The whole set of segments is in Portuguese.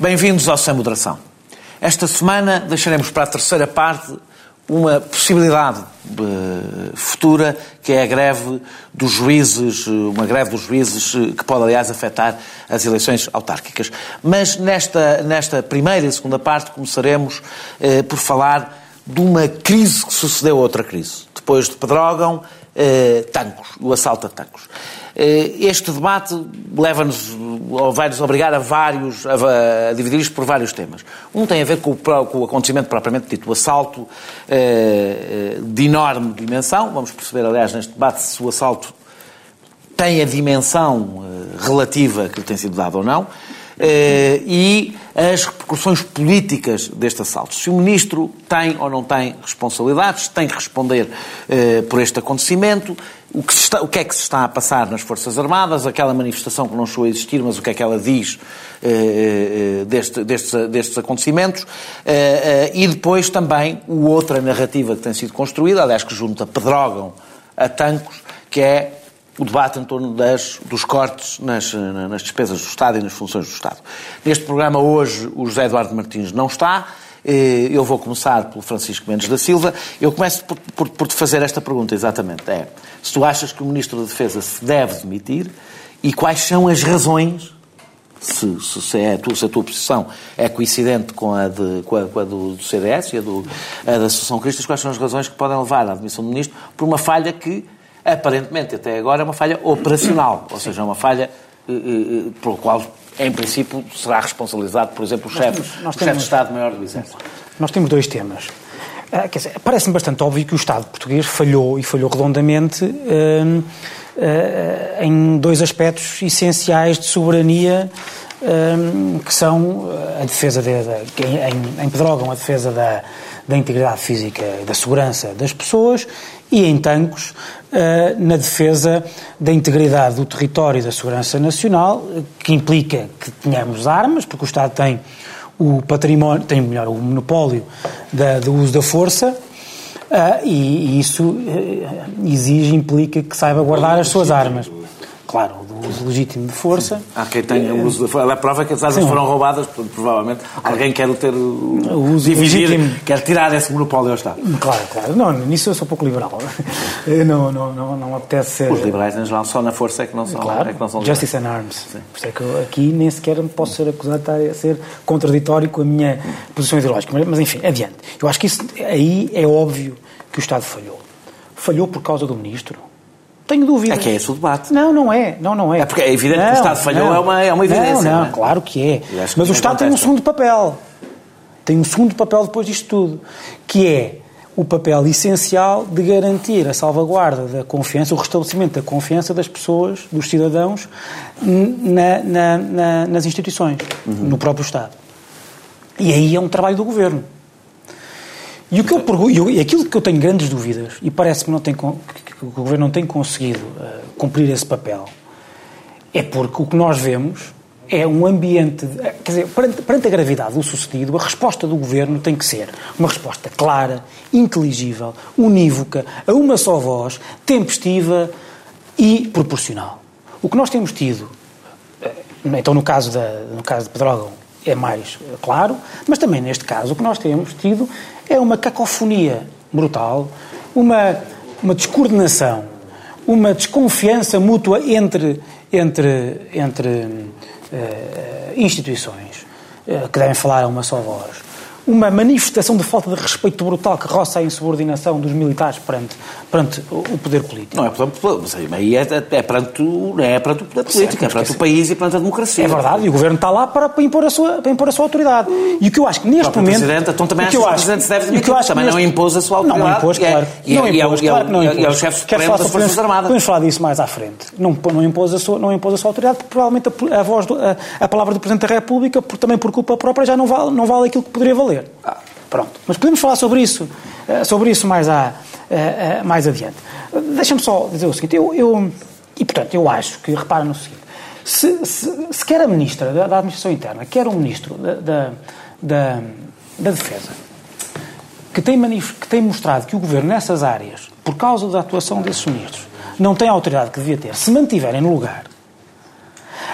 Bem-vindos ao Sem Moderação. Esta semana deixaremos para a terceira parte uma possibilidade futura, que é a greve dos juízes, uma greve dos juízes que pode, aliás, afetar as eleições autárquicas. Mas nesta, nesta primeira e segunda parte começaremos uh, por falar de uma crise que sucedeu a outra crise. Depois de Pedrógão, uh, Tancos, o assalto a Tancos. Este debate leva-nos, ou vai-nos obrigar a vários, a, a dividir isto por vários temas. Um tem a ver com o, com o acontecimento propriamente dito, o assalto eh, de enorme dimensão. Vamos perceber, aliás, neste debate se o assalto tem a dimensão eh, relativa que lhe tem sido dada ou não. Uh, e as repercussões políticas deste assalto. Se o Ministro tem ou não tem responsabilidades, tem que responder uh, por este acontecimento, o que, está, o que, é que se está a passar nas Forças Armadas, aquela manifestação que não chegou a existir, mas o que é que ela diz uh, deste, destes, destes, acontecimentos, e depois também o outra narrativa que tem sido construída, aliás, que junta Pedrógão a Tancos, que é o debate em torno das, dos cortes nas, nas despesas do Estado e nas funções do Estado. Neste programa hoje o José Eduardo Martins não está. Eh, eu vou começar pelo Francisco Mendes da Silva. Eu começo por, por, por te fazer esta pergunta, exatamente. É, se tu achas que o Ministro da Defesa se deve demitir e quais são as razões, se, se, é a, tua, se a tua posição é coincidente com a, de, com a, com a do, do, CDS e a, do, a da Associação Cristas, quais são as razões que podem levar à admissão do Ministro por uma falha que aparentemente até agora é uma falha operacional, ou seja, é uma falha eh, eh, pelo qual, em princípio, será responsabilizado, por exemplo, o chefe, o chefe de Estado-Maior do Exército. Nós temos dois temas. Uh, parece-me bastante óbvio que o Estado português falhou e falhou redondamente uh, uh, em dois aspectos essenciais de soberania, que são a defesa, de, de, em, em Pedrógão, a defesa da, da integridade física e da segurança das pessoas e em Tancos eh, na defesa da integridade do território e da segurança nacional, que implica que tenhamos armas, porque o Estado tem o património, tem melhor, o monopólio da, do uso da força, uh, e, isso uh, exige, implica que saiba guardar as suas armas. Claro, uso legítimo de força. Há quem tenha o uso de força. A prova é que as armas Sim. foram roubadas, provavelmente alguém quer ter o, uso dividir, legítimo. quer tirar esse monopólio ao Estado. Claro, claro. Não, nisso eu sou pouco liberal. não, não, não, não apetece ser... Os liberais, em geral, só na força é que não são, claro. é que não são Justice and Arms. Sim. Por isso é que eu aqui nem sequer posso ser acusado de ser contraditório com a minha posição ideológica. Mas, mas enfim, adiante. Eu acho que isso aí é óbvio que o Estado falhou. Falhou por causa do Ministro tenho dúvidas. É que é esse o debate. Não, não é. Não, não é. É porque é evidente não, que o Estado falhou, não, é, uma, é uma evidência. Não, não, é? claro que é. Mas o Estado tem um segundo papel. Tem um segundo papel depois disto tudo, que é o papel essencial de garantir a salvaguarda da confiança, o restabelecimento da confiança das pessoas, dos cidadãos, na, na, na, nas instituições, uhum. no próprio Estado. E aí é um trabalho do Governo. E o que eu pergunto, e aquilo que eu tenho grandes dúvidas, e parece-me que, não tem, que o Governo não tem conseguido uh, cumprir esse papel, é porque o que nós vemos é um ambiente. De, quer dizer, perante, perante, a gravidade do sucedido, a resposta do Governo tem que ser uma resposta clara, inteligível, unívoca, a uma só voz, tempestiva e proporcional. O que nós temos tido, eh, então no caso, da, no caso de Pedrógão, é mais claro, mas também neste caso o que nós temos tido é uma cacofonia brutal, uma, uma descoordenação, uma desconfiança mútua entre, entre, entre uh, instituições uh, que devem falar a uma só voz uma manifestação de falta de respeito brutal que roça a insubordinação dos militares perante, perante o poder político. Não é perante, aí é, é, perante, não é perante o poder político, é perante o país e perante a democracia. É verdade, e o Governo está lá para, para, impor, a sua, para impor a sua autoridade. E o que eu acho que neste momento... Presidente, então também acho que o Presidente se deve demitir, também neste... não impôs a sua autoridade. Não impôs, claro. E, não impôs, claro que não impôs. E é o chefe supremo das Forças Armadas. Podemos falar disso mais à frente. Não, não, impôs, a sua, não impôs a sua autoridade, porque provavelmente a, a voz, do, a, a, palavra do Presidente da República, por, também por culpa própria, já não vale, não vale aquilo que poderia valer. Ah. Pronto. Mas podemos falar sobre isso, eh, sobre isso mais, a, eh, eh, mais adiante. Deixa-me só dizer o seguinte, eu, eu, e portanto eu acho que, repara no seguinte, se, se, se quer a Ministra da, Administração Interna, quer o Ministro da, da, da, da Defesa, que tem, que tem mostrado que o Governo nessas áreas, por causa da atuação desses ministros, não tem a autoridade que devia ter, se mantiverem no lugar,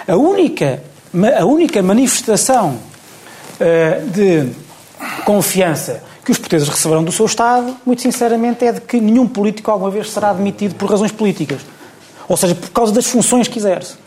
a única a única manifestação uh, de confiança que os portugueses receberão do seu Estado, muito sinceramente, é de que nenhum político alguma vez será demitido por razões políticas. Ou seja, por causa das funções que exerce.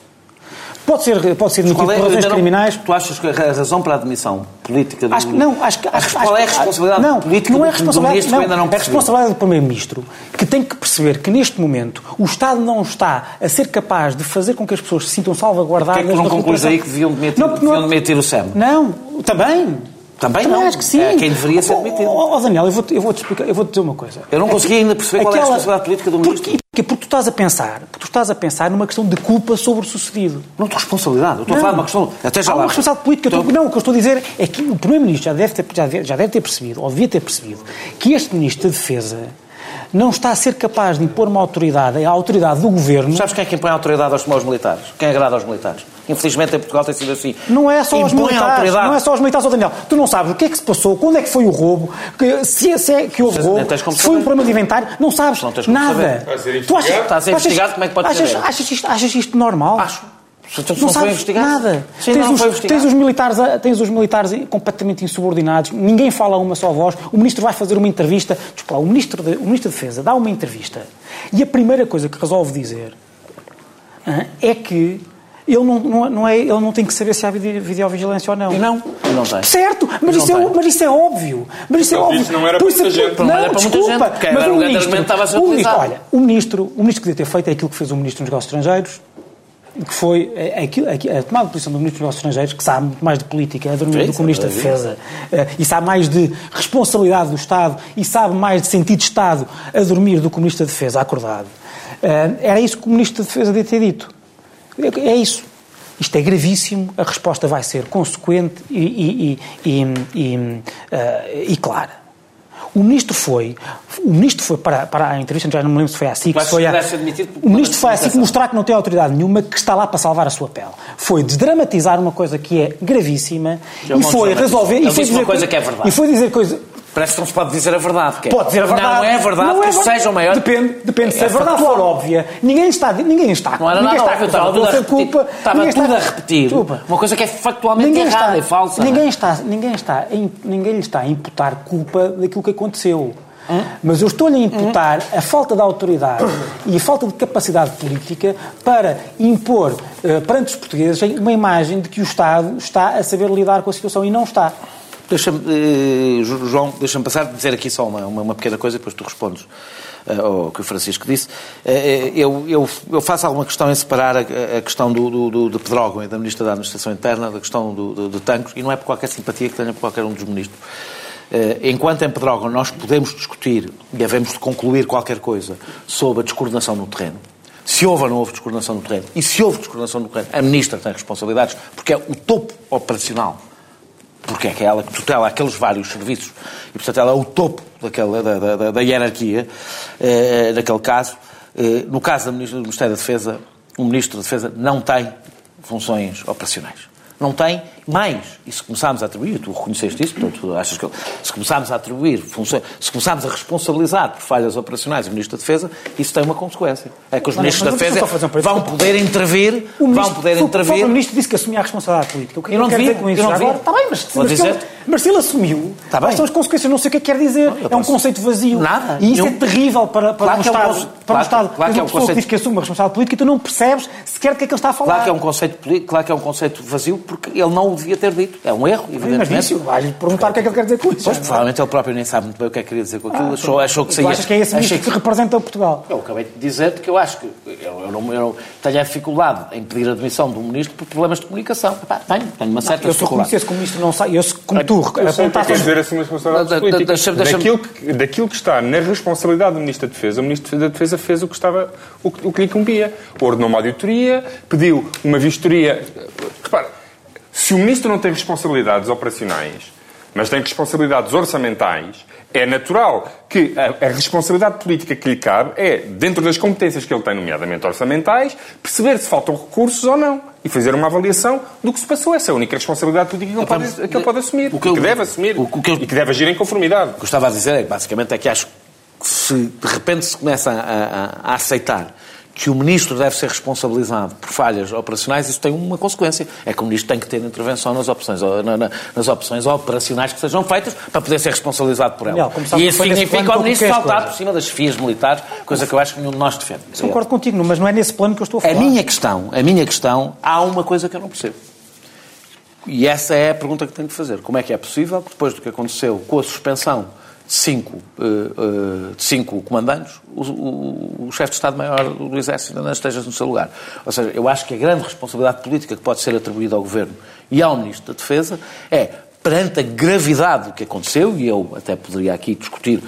Pode ser, pode ser demitido é, por razões criminais. Tu achas que a razão para a demissão política do... Acho, não, acho que... Acho, qual é a responsabilidade não, política não é responsabilidade, do, do não, não É responsabilidade do Primeiro-Ministro, que tem que perceber que neste momento o Estado não está a ser capaz de fazer com que as pessoas se sintam salvaguardadas... Porquê é que tu não concluís aí que deviam demitir, não, deviam demitir o SEM? Não, também... Também, Também não. acho que sim. É quem deveria ser demitido. Oh, oh, Daniel, eu vou-te eu vou -te explicar, eu vou -te dizer uma coisa. Eu não consegui ainda perceber Aquela... qual é a responsabilidade política do ministro. Porquê? Porque, porque tu estás a pensar, tu estás a pensar numa questão de culpa sobre o sucedido. Não estou responsabilidade, eu estou não. a falar de uma questão. Até já Há lá. uma responsabilidade política. Então... Não, o que eu estou a dizer é que o Primeiro-Ministro já, deve ter, já, deve, já deve ter percebido, ou devia ter percebido, que este Ministro da Defesa não está a ser capaz de impor uma autoridade, a autoridade do governo. Sabes quem é que impõe a autoridade aos, aos militares? Quem agrada aos militares? Infelizmente em Portugal tem sido assim. Não é só os militares, não é só os militares, oh Daniel. Tu não sabes o que é que se passou, quando é que foi o roubo, que, se, é, se é que houve roubo, se foi um problema de inventário, não sabes não nada. Tu achas, Está a ser investigado, como é que pode achas, ser? Achas isto, achas isto normal? Acho. Não, não sabes nada. Sim, tens, não os, tens, os, militares, tens os militares completamente insubordinados, ninguém fala a uma só voz, o ministro vai fazer uma entrevista, desculpa, o ministro, de, o ministro da Defesa dá uma entrevista e a primeira coisa que resolve dizer é que ele não, não, não, é, ele não tem que saber se há videovigilância ou não. E não, não tem. Certo, mas, isso é, mas isso é óbvio. Mas isso é óbvio. Isso não era para muita gente. Não, não era para muita gente, mas o, o ministro, estava a ser o ministro, Olha, o ministro, o ministro que devia ter feito é aquilo que fez o ministro dos Negócios Estrangeiros, que foi a, a, a, tomada de posição do Ministro dos Negócios Estrangeiros, que sabe muito mais de política, a dormir do que o Ministro da Defesa, uh, e sabe mais de responsabilidade do Estado, e sabe mais de sentido de Estado a dormir do que o Ministro da Defesa, acordado. Uh, era isso que o Ministro da Defesa devia ter dito. É, é isso. Isto é gravíssimo, a resposta vai ser consequente e, e, e, e, e clara. O ministro foi, o ministro foi para, para a entrevista, já não me lembro se foi assim que foi a, o ministro foi assim que mostrar que não tem autoridade nenhuma, que está lá para salvar a sua pele. Foi desdramatizar uma coisa que é gravíssima e foi resolver e foi dizer uma coisa que é verdade. E foi dizer coisa Parece que não se pode dizer a verdade. Que é. Pode dizer a verdade. Não é verdade não é que verdade. sejam maiores. Depende, depende é, se a verdade for óbvia. Ninguém está, ninguém está, não era ninguém nada está óbvio, estava tudo a culpa. Estava tudo está, a repetir. Desculpa. Uma coisa que é factualmente ninguém errada está, e falsa. Ninguém, é? está, ninguém, está, ninguém lhe está a imputar culpa daquilo que aconteceu. Hum? Mas eu estou-lhe a imputar hum? a falta de autoridade e a falta de capacidade política para impor uh, perante os portugueses uma imagem de que o Estado está a saber lidar com a situação e não está. Deixa-me, eh, João, deixa-me passar de dizer aqui só uma, uma, pequena coisa e depois tu respondes uh, ao que o Francisco disse. Uh, eu, eu, eu, faço alguma questão em separar a, a questão do, do, do, de Pedrógão e da Ministra da Administração Interna da questão do, do, de Tancos, e não é por qualquer simpatia que tenha por qualquer um dos ministros. Uh, enquanto em Pedrógão nós podemos discutir e devemos de concluir qualquer coisa sobre a descoordenação no terreno, se houve ou não houve descoordenação no terreno, e se houve descoordenação no terreno, a Ministra tem responsabilidades, porque é o topo operacional porque é que é ela que tutela aqueles vários serviços e, portanto, ela é o topo daquela, da, da, da hierarquia, eh, naquele caso. Eh, no caso do Ministério da Defesa, o Ministro da Defesa não tem funções operacionais. Não tem mais. E se começarmos a atribuir, tu reconheceste isso, portanto, achas que se começarmos a atribuir funções, se começarmos a responsabilizar por falhas operacionais o Ministro da Defesa, isso tem uma consequência. É que os Ministros da Defesa vão poder intervir, vão poder intervir. O Ministro disse que assumia a responsabilidade política. O que eu não devia, com isso? Eu não Agora, está bem, mas, mas, dizer... mas se ele assumiu, está bem. são as consequências, não sei o que é que quer dizer. Não, é um conceito vazio. Nada. E isso é terrível para, para claro um Estado. É um, para claro, um Estado. Claro que é um conceito... que diz que assume a responsabilidade política e tu não percebes sequer do que é que ele está a falar. Claro que é um conceito, claro que é um conceito vazio porque ele não o devia ter dito. É um erro, evidentemente. Mas isso, vais perguntar o que é que ele quer dizer com isso. Pois, provavelmente ele próprio nem sabe muito bem o que é que queria dizer com aquilo. Ah, achou, achou que saía. achas que é esse ministro que... que representa Portugal? Eu acabei de dizer que eu acho que eu, eu, não, eu tenho a dificuldade em pedir a demissão de um ministro por problemas de comunicação. Epá, tenho, tenho uma certa não, eu dificuldade. Eu se o ministro não sai, eu se, como tu, apontaste... dizer assim. Daquilo que, daquilo que está na responsabilidade do Ministro da Defesa, o Ministro da Defesa fez o que, estava, o que, o que lhe cumpria. Ordenou uma auditoria, pediu uma vistoria... Repara, se o Ministro não tem responsabilidades operacionais, mas tem responsabilidades orçamentais, é natural que a, a, responsabilidade política que lhe cabe é, dentro das competências que ele tem, nomeadamente orçamentais, perceber se faltam recursos ou não e fazer uma avaliação do que se passou. Essa é a única responsabilidade política que ele pode, que ele pode assumir, o que, que deve assumir o que eu, e que deve agir em conformidade. O que eu estava a dizer é, basicamente, é que acho que se de repente se começa a, a, a aceitar que o Ministro deve ser responsabilizado por falhas operacionais, isso tem uma consequência. É que o Ministro tem que ter intervenção nas opções, nas opções operacionais que sejam feitas para poder ser responsabilizado por elas. E isso significa o Ministro saltar por cima das chefias militares, coisa que eu acho que nenhum de nós defende. Concordo contigo, mas não é nesse plano que eu estou a falar. A minha questão, a minha questão, há uma coisa que eu não percebo. E essa é a pergunta que tenho que fazer. Como é que é possível, depois do que aconteceu com a suspensão cinco, eh, de cinco comandantes, o, o, o chefe de Estado-Maior do Exército não esteja no seu lugar. Ou seja, eu acho que a grande responsabilidade política que pode ser atribuída ao Governo e ao Ministro da Defesa é, perante a gravidade do que aconteceu, e eu até poderia aqui discutir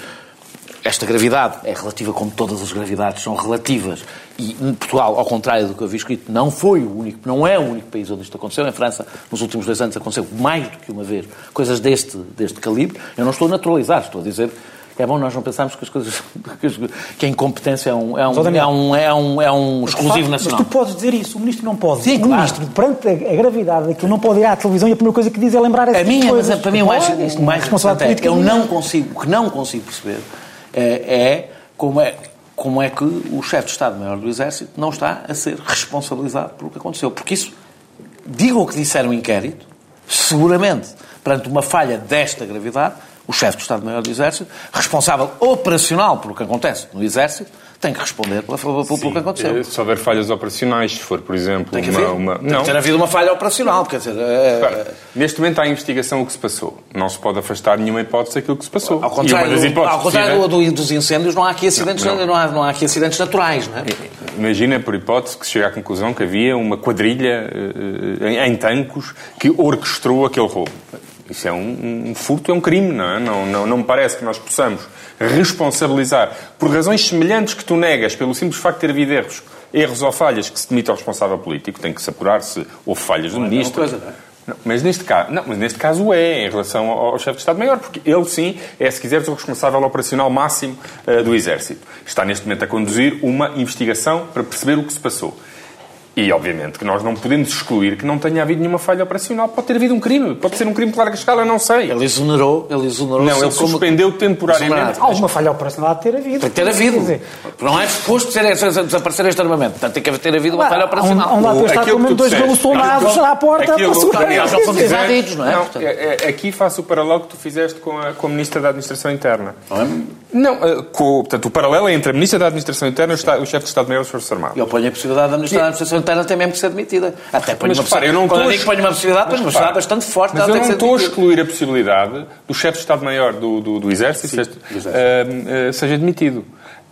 esta gravidade é relativa como todas as gravidades são relativas e Portugal, ao contrário do que eu vi escrito, não foi o único, não é o único país onde isto aconteceu. Em França, nos últimos dois anos, aconteceu mais do que uma vez coisas deste, deste calibre. Eu não estou a naturalizar, estou a dizer que é bom nós não pensarmos que as coisas que a incompetência é um, é um, é um, é um, é um exclusivo nacional. Mas tu podes dizer isso, o ministro não pode. Sim, o claro. ministro, perante a, gravidade daquilo, não pode ir à televisão e a primeira coisa que diz é lembrar essa a minha, coisas. Para mim mais, mais responsabilidade é, eu não consigo, o que não consigo perceber é, é como é como é que o chefe de Estado-Maior do Exército não está a ser responsabilizado pelo que aconteceu. Porque isso, digam o que disseram no inquérito, seguramente, perante uma falha desta gravidade, o chefe de Estado-Maior do Exército, responsável operacional pelo que acontece no Exército, tem que responder pelo, pelo, pelo que aconteceu. Eh, se houver falhas operacionais, se for, por exemplo, tem que uma, uma... Tem não. ter havido uma falha operacional, quer dizer... É... Neste momento há investigação o que se passou. Não se pode afastar nenhuma hipótese daquilo que se passou. Ao contrário, do, ao contrário do, dos incêndios, não há aqui acidentes, não, não. Não há, não há aqui acidentes naturais, não é? Imagina, por hipótese, que se chega à conclusão que havia uma quadrilha uh, em, em tancos que orquestrou aquele roubo. Isso é um, um, furto, é um crime, não é? Não, não, não me parece que nós possamos responsabilizar por razões semelhantes que tu negas, pelo simples facto de ter havido erros, erros ou falhas, que se demite ao responsável político, tem que se apurar se houve falhas do ministro. Coisa, não é? Não, mas, neste caso, não, mas neste caso é, em relação ao, ao chefe de Estado-Maior, porque ele sim é, se quiseres, o responsável operacional máximo uh, do Exército. Está neste momento a conduzir uma investigação para perceber o que se passou. E, obviamente, que nós não podemos excluir que não tenha havido nenhuma falha operacional. Pode ter havido um crime, pode ser um crime de larga escala, não sei. Ele exonerou, ele exonerou Não, ele suspendeu como... temporariamente. Alguma falha operacional de ter havido. Tem que ter havido. Não é suposto desaparecer este armamento. Portanto, tem que ter havido uma falha operacional. Há um lado menos dois mil soldados à porta para segurar. Não são invadidos, não é? Não, é, é? Aqui faço o paralelo que tu fizeste com a, com a Ministra da Administração Interna. Não, é? Não eh, com, portanto, o paralelo é entre a Ministra da Administração Interna e o chefe de Estado-Maior dos Forças Armadas. Eu ponho a possibilidade da Ministra da Administração Interna ter mesmo que ser admitida admitida. Até ponho mas, uma repara, eu não Quando eu digo que ponho uma possibilidade, ponho uma possibilidade bastante forte. Mas eu não estou a excluir a possibilidade do chefe de Estado-Maior do, do, do, Exército Sim, seja, uh, uh, seja demitido.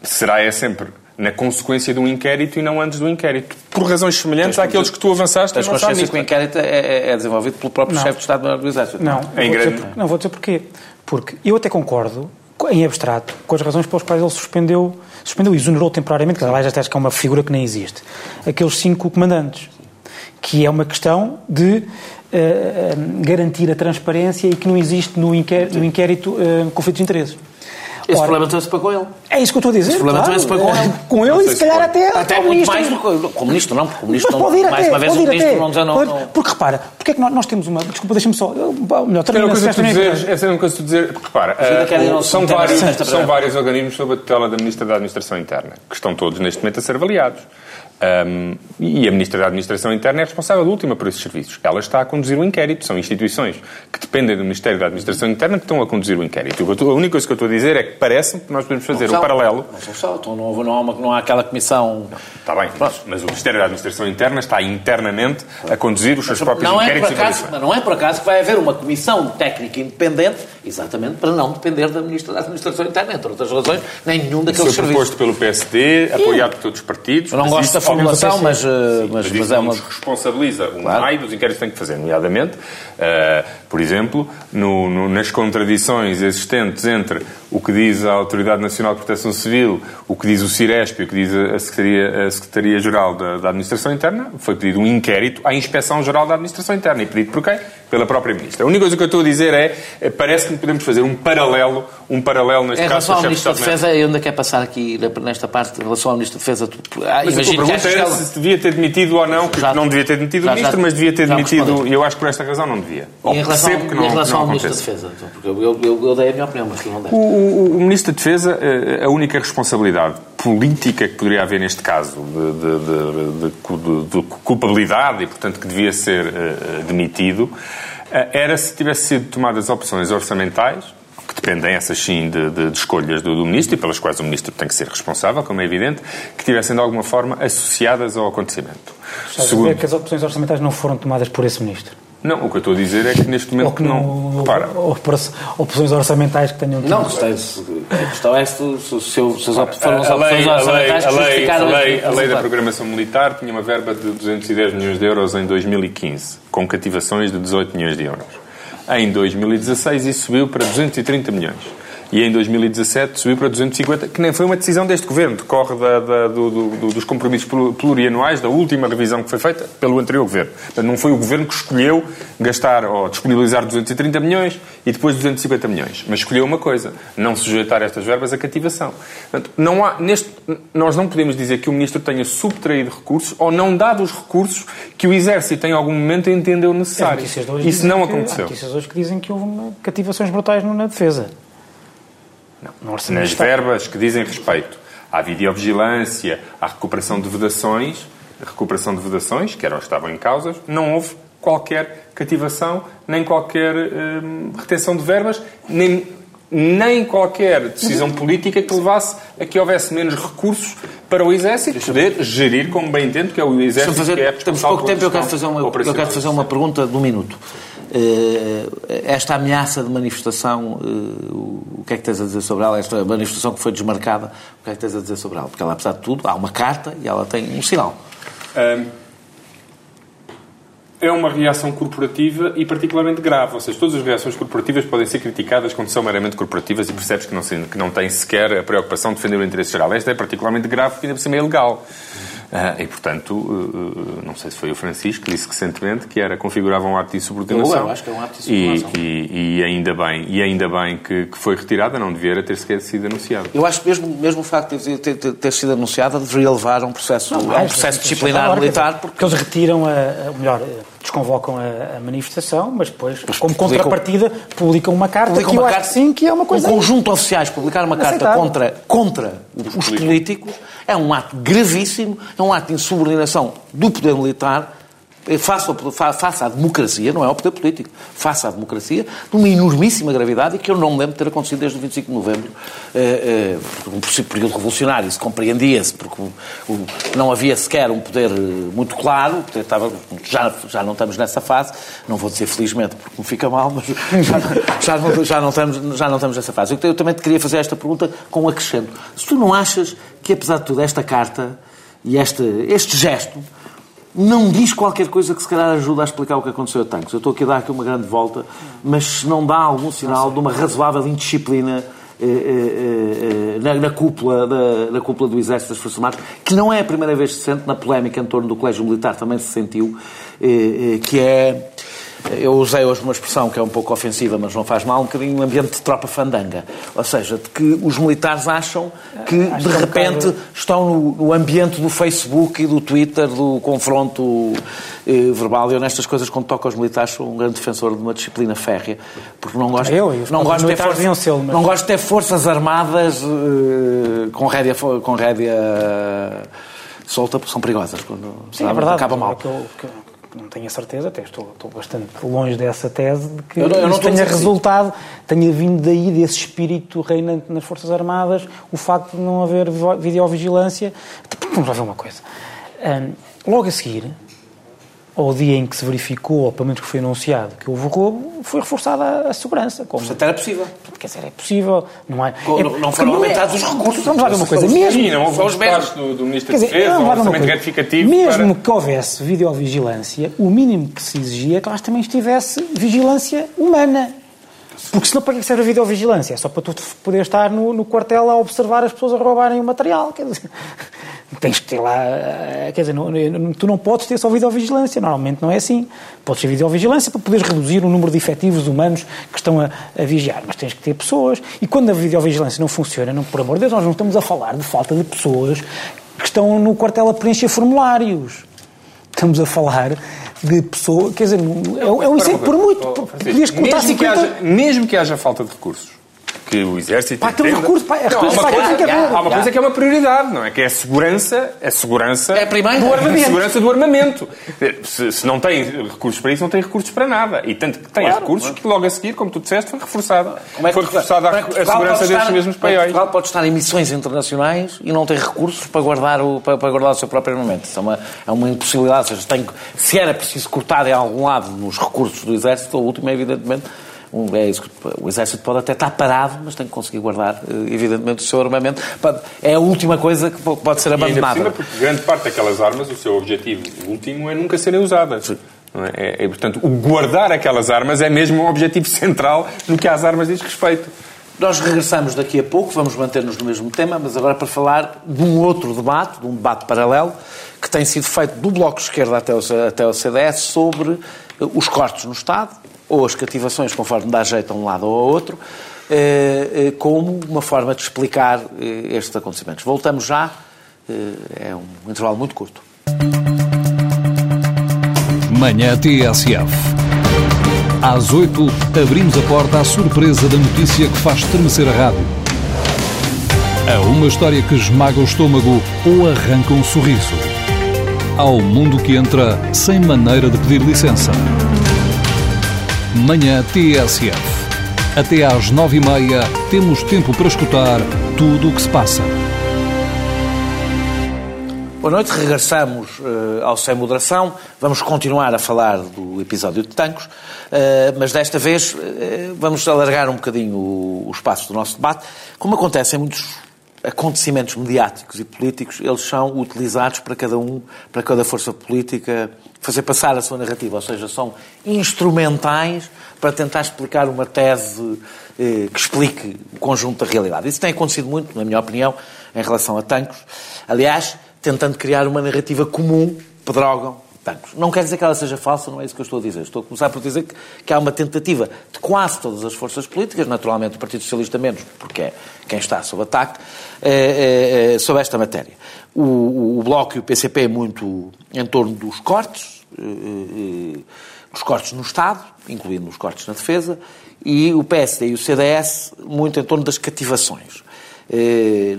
Será é sempre na consequência de um inquérito e não antes do inquérito. Por razões semelhantes àqueles que tu avançaste. Tens consciência que o inquérito é, é, é desenvolvido pelo próprio não. chefe de Estado-Maior do Exército? Não, é em grande... Dizer, não, vou dizer porquê. Porque eu até concordo, em abstrato, com as razões pelas quais ele suspendeu, suspendeu e exonerou temporariamente, que aliás até acho que é uma figura que nem existe, aqueles cinco comandantes que é uma questão de uh, garantir a transparência e que não existe no inquérito, no inquérito uh, conflito de interesses. Esse Ora, problema também se para com ele. É isso que eu estou a dizer. Esse problema claro, também se para com ele. Com ele e se calhar até, até com o ministro. Mais, com o ministro não, porque o ministro não, mais até, uma vez o ministro não, já não, não... Porque repara, porque é que nós, nós temos uma... Desculpa, deixa-me só... Melhor, termina, uma coisa que tu dizer, essa é uma coisa que tu dizer... Porque repara, uh, são, vários, são vários organismos sob a tutela da Ministra da Administração Interna, que estão todos neste momento a ser avaliados. Um, e a Ministra da Administração Interna é responsável última por esses serviços. Ela está a conduzir o inquérito. São instituições que dependem do Ministério da Administração Interna que estão a conduzir o inquérito. A única coisa que eu estou a dizer é que parece-me que nós podemos fazer um paralelo. Não são só, então não, não, há uma, não há aquela comissão. está bem, mas, mas, o Ministério da Administração Interna está internamente a conduzir os seus próprios não inquéritos. É por acaso, não é por acaso que vai haver uma comissão técnica independente, exatamente para não depender da Ministra da Administração Interna, entre outras razões, nem nenhum daqueles serviços. proposto pelo PSD, apoiado por todos os partidos. Eu não gosto da formulação, mas mas, mas, mas é uma... responsabiliza o claro. Dos inquéritos que tem que fazer, nomeadamente, uh, por exemplo, no, no, nas contradições existentes entre o que diz a Autoridade Nacional de Proteção Civil, o que diz o CIRESP e o que diz a Secretaria-Geral Secretaria da, da Administração Interna, foi pedido um inquérito à Inspeção-Geral da Administração Interna. E pedido por quem? Pela própria Ministra. A única coisa que eu estou a dizer é, é parece que podemos fazer um paralelo, um paralelo neste em caso... Em relação ao Ministro da Defesa, eu ainda quero passar aqui nesta parte, em relação ao Ministro da Defesa... Ah, mas a pergunta é se devia ter demitido ou não, que já, não devia ter demitido já, o Ministro, já, mas devia ter demitido... E eu acho que por esta razão não devia. Ou em relação, percebo que não, em relação ao Ministro da Defesa, porque eu, eu, eu, dei a minha opinião, mas tu não deste. O, o, o Ministro da Defesa, eh, a única responsabilidade política que poderia haver neste caso, de, de, de, de culpabilidade e, portanto, que devia ser uh, demitido, uh, era se tivesse sido tomadas opções orçamentais, que dependem, essas sim, de, de, de, escolhas do, do, Ministro e pelas quais o Ministro tem que ser responsável, como é evidente, que tivessem de alguma forma associadas ao acontecimento. Estás Segundo... a que as opções orçamentais não foram tomadas por esse Ministro? Não, o que eu estou a dizer é que neste momento ou que não. não para. Opções orçamentais que tenham. Não, a questão é se, se, se, se foram as opções orçamentais a lei, a lei, a lei da programação militar tinha uma verba de 210 milhões de euros em 2015, com cativações de 18 milhões de euros. Em 2016 isso subiu para 230 milhões e em 2017 subiu para 250, que nem foi uma decisão deste governo, decorre da, da, do, do, dos compromissos plurianuais da última revisão que foi feita pelo anterior governo. Portanto, não foi o governo que escolheu gastar ou disponibilizar 230 milhões e depois 250 milhões, mas escolheu uma coisa, não sujeitar estas verbas à cativação. Portanto, não há, neste, nós não podemos dizer que o Ministro tenha subtraído recursos ou não dado os recursos que o Exército em algum momento entendeu necessários. Isso não aconteceu. Há notícias hoje que dizem que houve cativações brutais na defesa. Não, Nas verbas que dizem respeito à videovigilância, à recuperação de vedações, recuperação de vedações, que eram, estavam em causas, não houve qualquer cativação, nem qualquer hum, retenção de verbas, nem, nem qualquer decisão política que levasse a que houvesse menos recursos para o Exército poder gerir como bem entendo que é o Exército fazer, que é Temos pouco tempo, eu quero fazer uma, eu quero fazer uma pergunta de um minuto. Eh, esta ameaça de manifestação, eh, o que é que tens a dizer sobre ela? Esta manifestação que foi desmarcada, o que é que tens a dizer sobre ela? Porque ela, apesar de tudo, há uma carta e ela tem um sinal. é uma reação corporativa e particularmente grave. Ou seja, todas as reações corporativas podem ser criticadas quando são meramente corporativas e percebes que não, que não têm sequer a preocupação de defender o interesse geral. Esta é particularmente grave porque ainda por cima é ilegal. Uh, e, portanto, uh, não sei se foi o Francisco que disse recentemente que era configurava um ato de insubordinação. Eu, eu acho que é um ato de insubordinação. E, e, e ainda bem, e ainda bem que, que, foi retirada, não devia ter sequer sido anunciada. Eu acho que mesmo, mesmo o facto de ter, ter, ter sido anunciada deveria levar a um processo, não, a um processo disciplinar militar. Porque eles retiram, a, a melhor, desconvocam a, a, manifestação, mas depois, mas como contrapartida, publicam uma carta publicam que uma eu carta, acho sim que é uma coisa... Um conjunto de oficiais publicar uma carta contra, contra os políticos é um ato gravíssimo, é um ato de insubordinação do poder militar face, face à democracia, não é ao poder político, face à democracia, de uma enormíssima gravidade e que eu não me lembro de ter acontecido desde o 25 de novembro, eh, eh, um período revolucionário, isso compreendia-se, porque não havia sequer um poder eh, muito claro, estava, já, já não estamos nessa fase, não vou dizer felizmente porque me fica mal, mas já, já, não, já, não, estamos, já não estamos nessa fase. Eu, eu também te queria fazer esta pergunta com um acrescento. Se tu não achas que, apesar de tudo, esta carta e este, este gesto não diz qualquer coisa que se calhar ajuda a explicar o que aconteceu a tanques. Eu estou aqui a dar aqui uma grande volta, mas não dá algum sinal de uma razoável indisciplina eh, eh, eh, na, na, cúpula da, na cúpula do Exército das Forças Armadas, que não é a primeira vez que se sente, na polémica em torno do Colégio Militar também se sentiu, que é eu usei hoje uma expressão que é um pouco ofensiva, mas não faz mal, um bocadinho um ambiente de tropa fandanga. Ou seja, de que os militares acham que, de repente, estão no, no, ambiente do Facebook e do Twitter, do confronto eh, verbal. Eu, nestas coisas, quando toco aos militares, sou um grande defensor de uma disciplina férrea, porque não gosto, eu, não gosto, de, ter força, mas... não gosto de ter forças armadas eh, com rédea, com rédea solta, porque são perigosas. Quando Sim, é verdade, acaba mal. Que eu, que não tenho a certeza, até estou, estou bastante longe dessa tese, de que eu não, eu não tenha resultado, tenha vindo daí desse espírito reinante nas Forças Armadas, o facto de não haver videovigilância. Vamos lá ver uma coisa. Um, logo a seguir, ao dia em que se verificou, ou pelo menos que foi anunciado, que houve roubo, foi reforçada a segurança. Como... Portanto, era possível. Quer dizer, é possível, não é? é não, não foram aumentados os recursos. Vamos lá ver uma coisa. Mesmo, Sim, não houve os do, do Ministro da Defesa, um orçamento retificativo. Mesmo para... que houvesse videovigilância, o mínimo que se exigia é que lá também estivesse vigilância humana. Porque senão para que serve a videovigilância? É só para tu poder estar no, no quartel a observar as pessoas a roubarem o material. Quer dizer, tens que ter lá. Eh, quer dizer, não, tu não podes ter só videovigilância, normalmente não é assim. Podes ter videovigilância para poderes reduzir o número de efetivos humanos que estão a, a vigiar, mas tens que ter pessoas. E quando a videovigilância não funciona, não, por amor de Deus, nós não estamos a falar de falta de pessoas que estão no quartel a preencher formulários. Estamos a falar de pessoas. Quer dizer, é, é um incêndio por muito. Oh, podias contar mesmo 50... Que haja, mesmo que haja falta de recursos que o Exército... Pá, tem um recurso, pá, é não, há uma, coisa, há uma coisa que é uma prioridade, não é? Que é a segurança, a segurança é a do armamento. A segurança do armamento. Se, se, não tem recursos para isso, não tem recursos para nada. E tanto que tem claro, recursos que logo a seguir, como tu disseste, foi reforçada. É foi reforçada a, a segurança destes mesmos países. Portugal pode estar em missões internacionais e não tem recursos para guardar o, para, para guardar o seu próprio armamento. Isso é uma, é uma impossibilidade. Ou seja, tem, se era preciso cortar em algum lado nos recursos do Exército, o último é evidentemente um, é isso, o exército pode até estar parado, mas tem que conseguir guardar, eh, evidentemente, o seu armamento. É a última coisa que pode ser abandonada. E ainda por cima, porque grande parte daquelas armas, o seu objetivo último é nunca serem usadas. É? É, portanto, o guardar aquelas armas é mesmo um objetivo central no que às armas diz respeito. Nós regressamos daqui a pouco, vamos manter-nos no mesmo tema, mas agora para falar de um outro debate, de um debate paralelo, que tem sido feito do Bloco de Esquerda até o, até o CDS sobre eh, os cortes no Estado ou as cativações, conforme dá jeito a um lado ou ao outro, eh, eh, como uma forma de explicar eh, estes acontecimentos. Voltamos já, é um intervalo muito curto. Manhã TSF. Às 8, abrimos a porta à surpresa da notícia que faz estremecer a rádio. A uma história que esmaga o estômago ou arranca um sorriso. Ao mundo que entra sem maneira de pedir licença. Manhã TSF. Até às nove e meia temos tempo para escutar tudo o que se passa. Boa noite, regressamos uh, ao Sem Moderação. Vamos continuar a falar do episódio de Tancos, uh, mas desta vez uh, vamos alargar um bocadinho o, o espaço do nosso debate. Como acontece em muitos acontecimentos mediáticos e políticos, eles são utilizados para cada um, para cada força política, fazer passar a sua narrativa, ou seja, são instrumentais para tentar explicar uma tese eh, que explique o conjunto da realidade. Isso tem acontecido muito, na minha opinião, em relação a Tancos. Aliás, tentando criar uma narrativa comum, pedrogam Não quer dizer que ela seja falsa, não é isso que eu estou a dizer. Estou a começar por dizer que, que há uma tentativa de quase todas as forças políticas, naturalmente o Partido Socialista menos, porque é quem está sob ataque, eh, eh, sobre esta matéria. O, o, Bloco e o PCP muito em torno dos cortes, eh, os cortes no Estado, incluindo os cortes na defesa, e o PSD e o CDS muito em torno das cativações.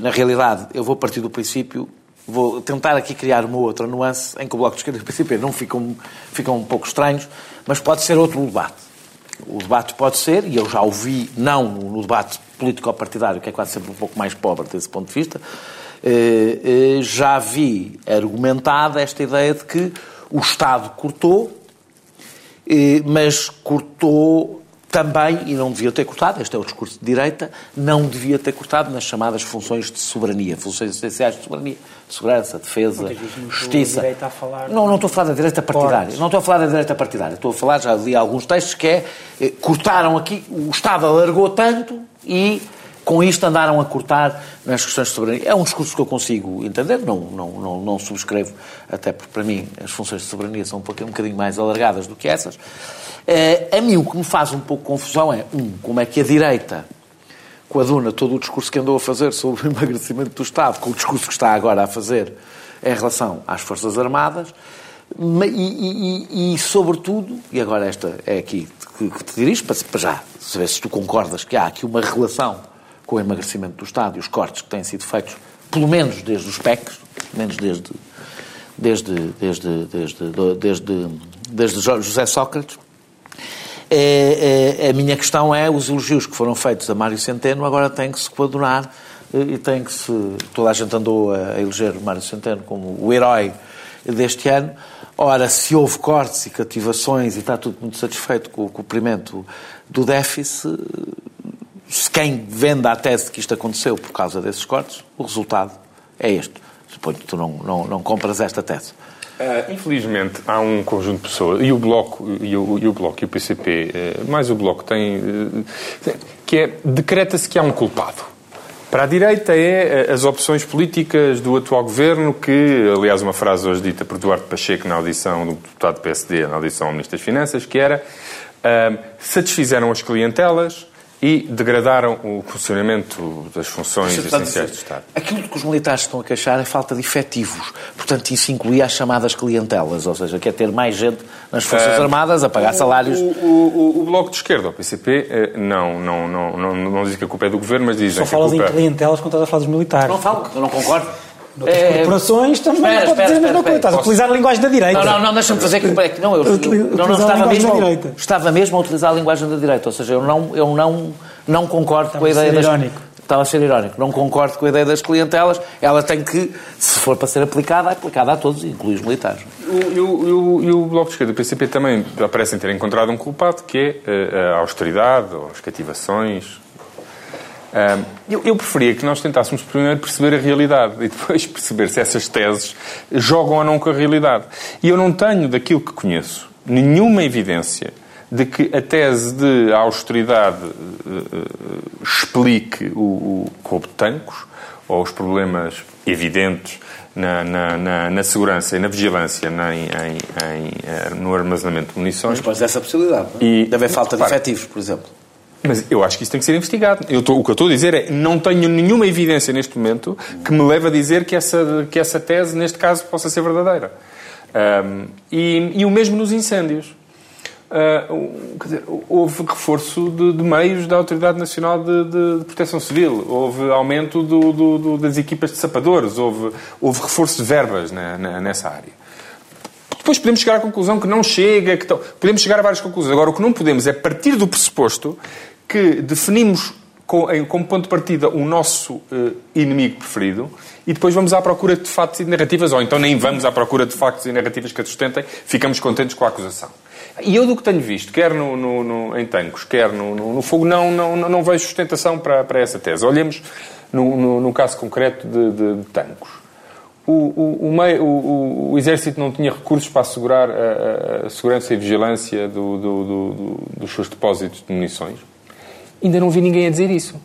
Na realidade, eu vou partir do princípio Vou tentar aqui criar uma outra nuance em que o Bloco de Esquerda e o PCP não ficam, ficam um pouco estranhos, mas pode ser outro debate. O debate pode ser, e eu já ouvi, não no debate político-partidário, que é quase sempre um pouco mais pobre desse ponto de vista, eh, eh, já vi argumentada esta ideia de que o Estado cortou, eh, mas cortou também, e não devia ter cortado, este é o discurso de direita, não devia ter cortado nas chamadas funções de soberania, funções essenciais de soberania, segurança, defesa, justiça. Não, não estou a falar da direita partidária, não estou a falar da direita partidária, estou a falar, já li alguns textos que é, eh, cortaram aqui, o Estado alargou tanto e com isto andaram a cortar nas questões de soberania. É um discurso que eu consigo entender, não, não, não, não subscrevo, até porque para mim as funções de soberania são um, pouquinho, um bocadinho mais alargadas do que essas. Uh, a mim o que me faz um pouco confusão é, um, como é que a direita, com a Duna, todo o discurso que andou a fazer sobre o emagrecimento do Estado, com o discurso que está agora a fazer em relação às Forças Armadas, e, e, e, sobretudo, e agora esta é aqui que, que te dirijo, para, para já saber se tu concordas que há aqui uma relação com o emagrecimento do Estado e os cortes que têm sido feitos, pelo menos desde os PECs, menos desde, desde, desde, desde, desde, desde José Sócrates. É, é, a minha questão é, os elogios que foram feitos a Mário Centeno agora têm que se coadunar e tem que se... Toda a gente andou a eleger Mário Centeno como o herói deste ano. Ora, se houve cortes e cativações e está tudo muito satisfeito com o cumprimento do déficit, se quem venda a tese que isto aconteceu por causa desses cortes, o resultado é este. Suponho que tu não, não, não compras esta tese. Uh, infelizmente há um conjunto de pessoas, e o Bloco e o, e o, Bloco, e o PCP, uh, eh, mais o Bloco, tem, uh, que é, decreta-se que há um culpado. Para a direita é as opções políticas do atual governo, que, aliás, uma frase hoje dita por Duarte Pacheco na audição do deputado PSD, na audição ao Ministro das Finanças, que era satisfizeram as clientelas, e degradaram o funcionamento das funções essenciais do Estado. Aquilo que os militares estão a queixar é falta de efetivos. Portanto, isso incluía as chamadas clientelas, ou seja, quer ter mais gente nas Forças uh, Armadas a pagar o, salários. O, o, o, Bloco de Esquerda, o PCP, eh, não, não, não, não, não diz que a culpa é do Governo, mas dizem Só falas culpa... em clientelas quando estás a falar dos militares. Não falo, eu não concordo. Noutras é, corporações também espera, não pode dizer a mesma coisa. Estás a utilizar a linguagem da direita. Não, não, não deixa-me fazer que... Não, eu, eu não, não estava, mesmo, estava mesmo a utilizar a linguagem da direita. Ou seja, eu não, eu não, não concordo estava com a ideia... Das, irónico. Estava a ser irónico. Não concordo com a ideia das clientelas. Ela tem que, se for para ser aplicada, é aplicada a todos, inclui os militares. E o, o, o, Bloco de Esquerda do PCP também parecem ter encontrado um culpado, que é eh, a austeridade, ou as cativações, eu, eu, preferia que nós tentássemos primeiro perceber a realidade e depois perceber se essas teses jogam ou não com a realidade. E eu não tenho, daquilo que conheço, nenhuma evidência de que a tese de austeridade uh, explique o, o roubo de tancos ou os problemas evidentes na, na, na, na, segurança e na vigilância na, em, em, em, eh, no armazenamento de munições. Mas pode essa possibilidade. Não? É? E, Deve haver falta de efetivos, por exemplo. Mas eu acho que isso tem que ser investigado. Eu tô, o que eu estou a dizer é não tenho nenhuma evidência neste momento que me leve a dizer que essa, que essa tese, neste caso, possa ser verdadeira. Um, e, e, o mesmo nos incêndios. Uh, dizer, houve reforço de, de, meios da Autoridade Nacional de, de, de Proteção Civil, houve aumento do, do, do, das equipas de sapadores, houve, houve reforço de verbas na, na, nessa área. Depois podemos chegar à conclusão que não chega, que podemos chegar a várias conclusões. Agora, o que não podemos é partir do pressuposto que definimos como ponto de partida o nosso eh, inimigo preferido e depois vamos à procura de factos e narrativas, ou então nem vamos à procura de factos e narrativas que a sustentem, ficamos contentes com a acusação. E eu do que tenho visto, quer no, no, no, em Tancos, quer no, no, fogo, não, não, não vejo sustentação para, para essa tese. Olhemos no, caso concreto de, de, de Tancos o, o, o, meio, o, o, Exército não tinha recursos para assegurar a, a segurança e vigilância do, do, do, dos seus depósitos de munições. Ainda não vi ninguém a dizer isso.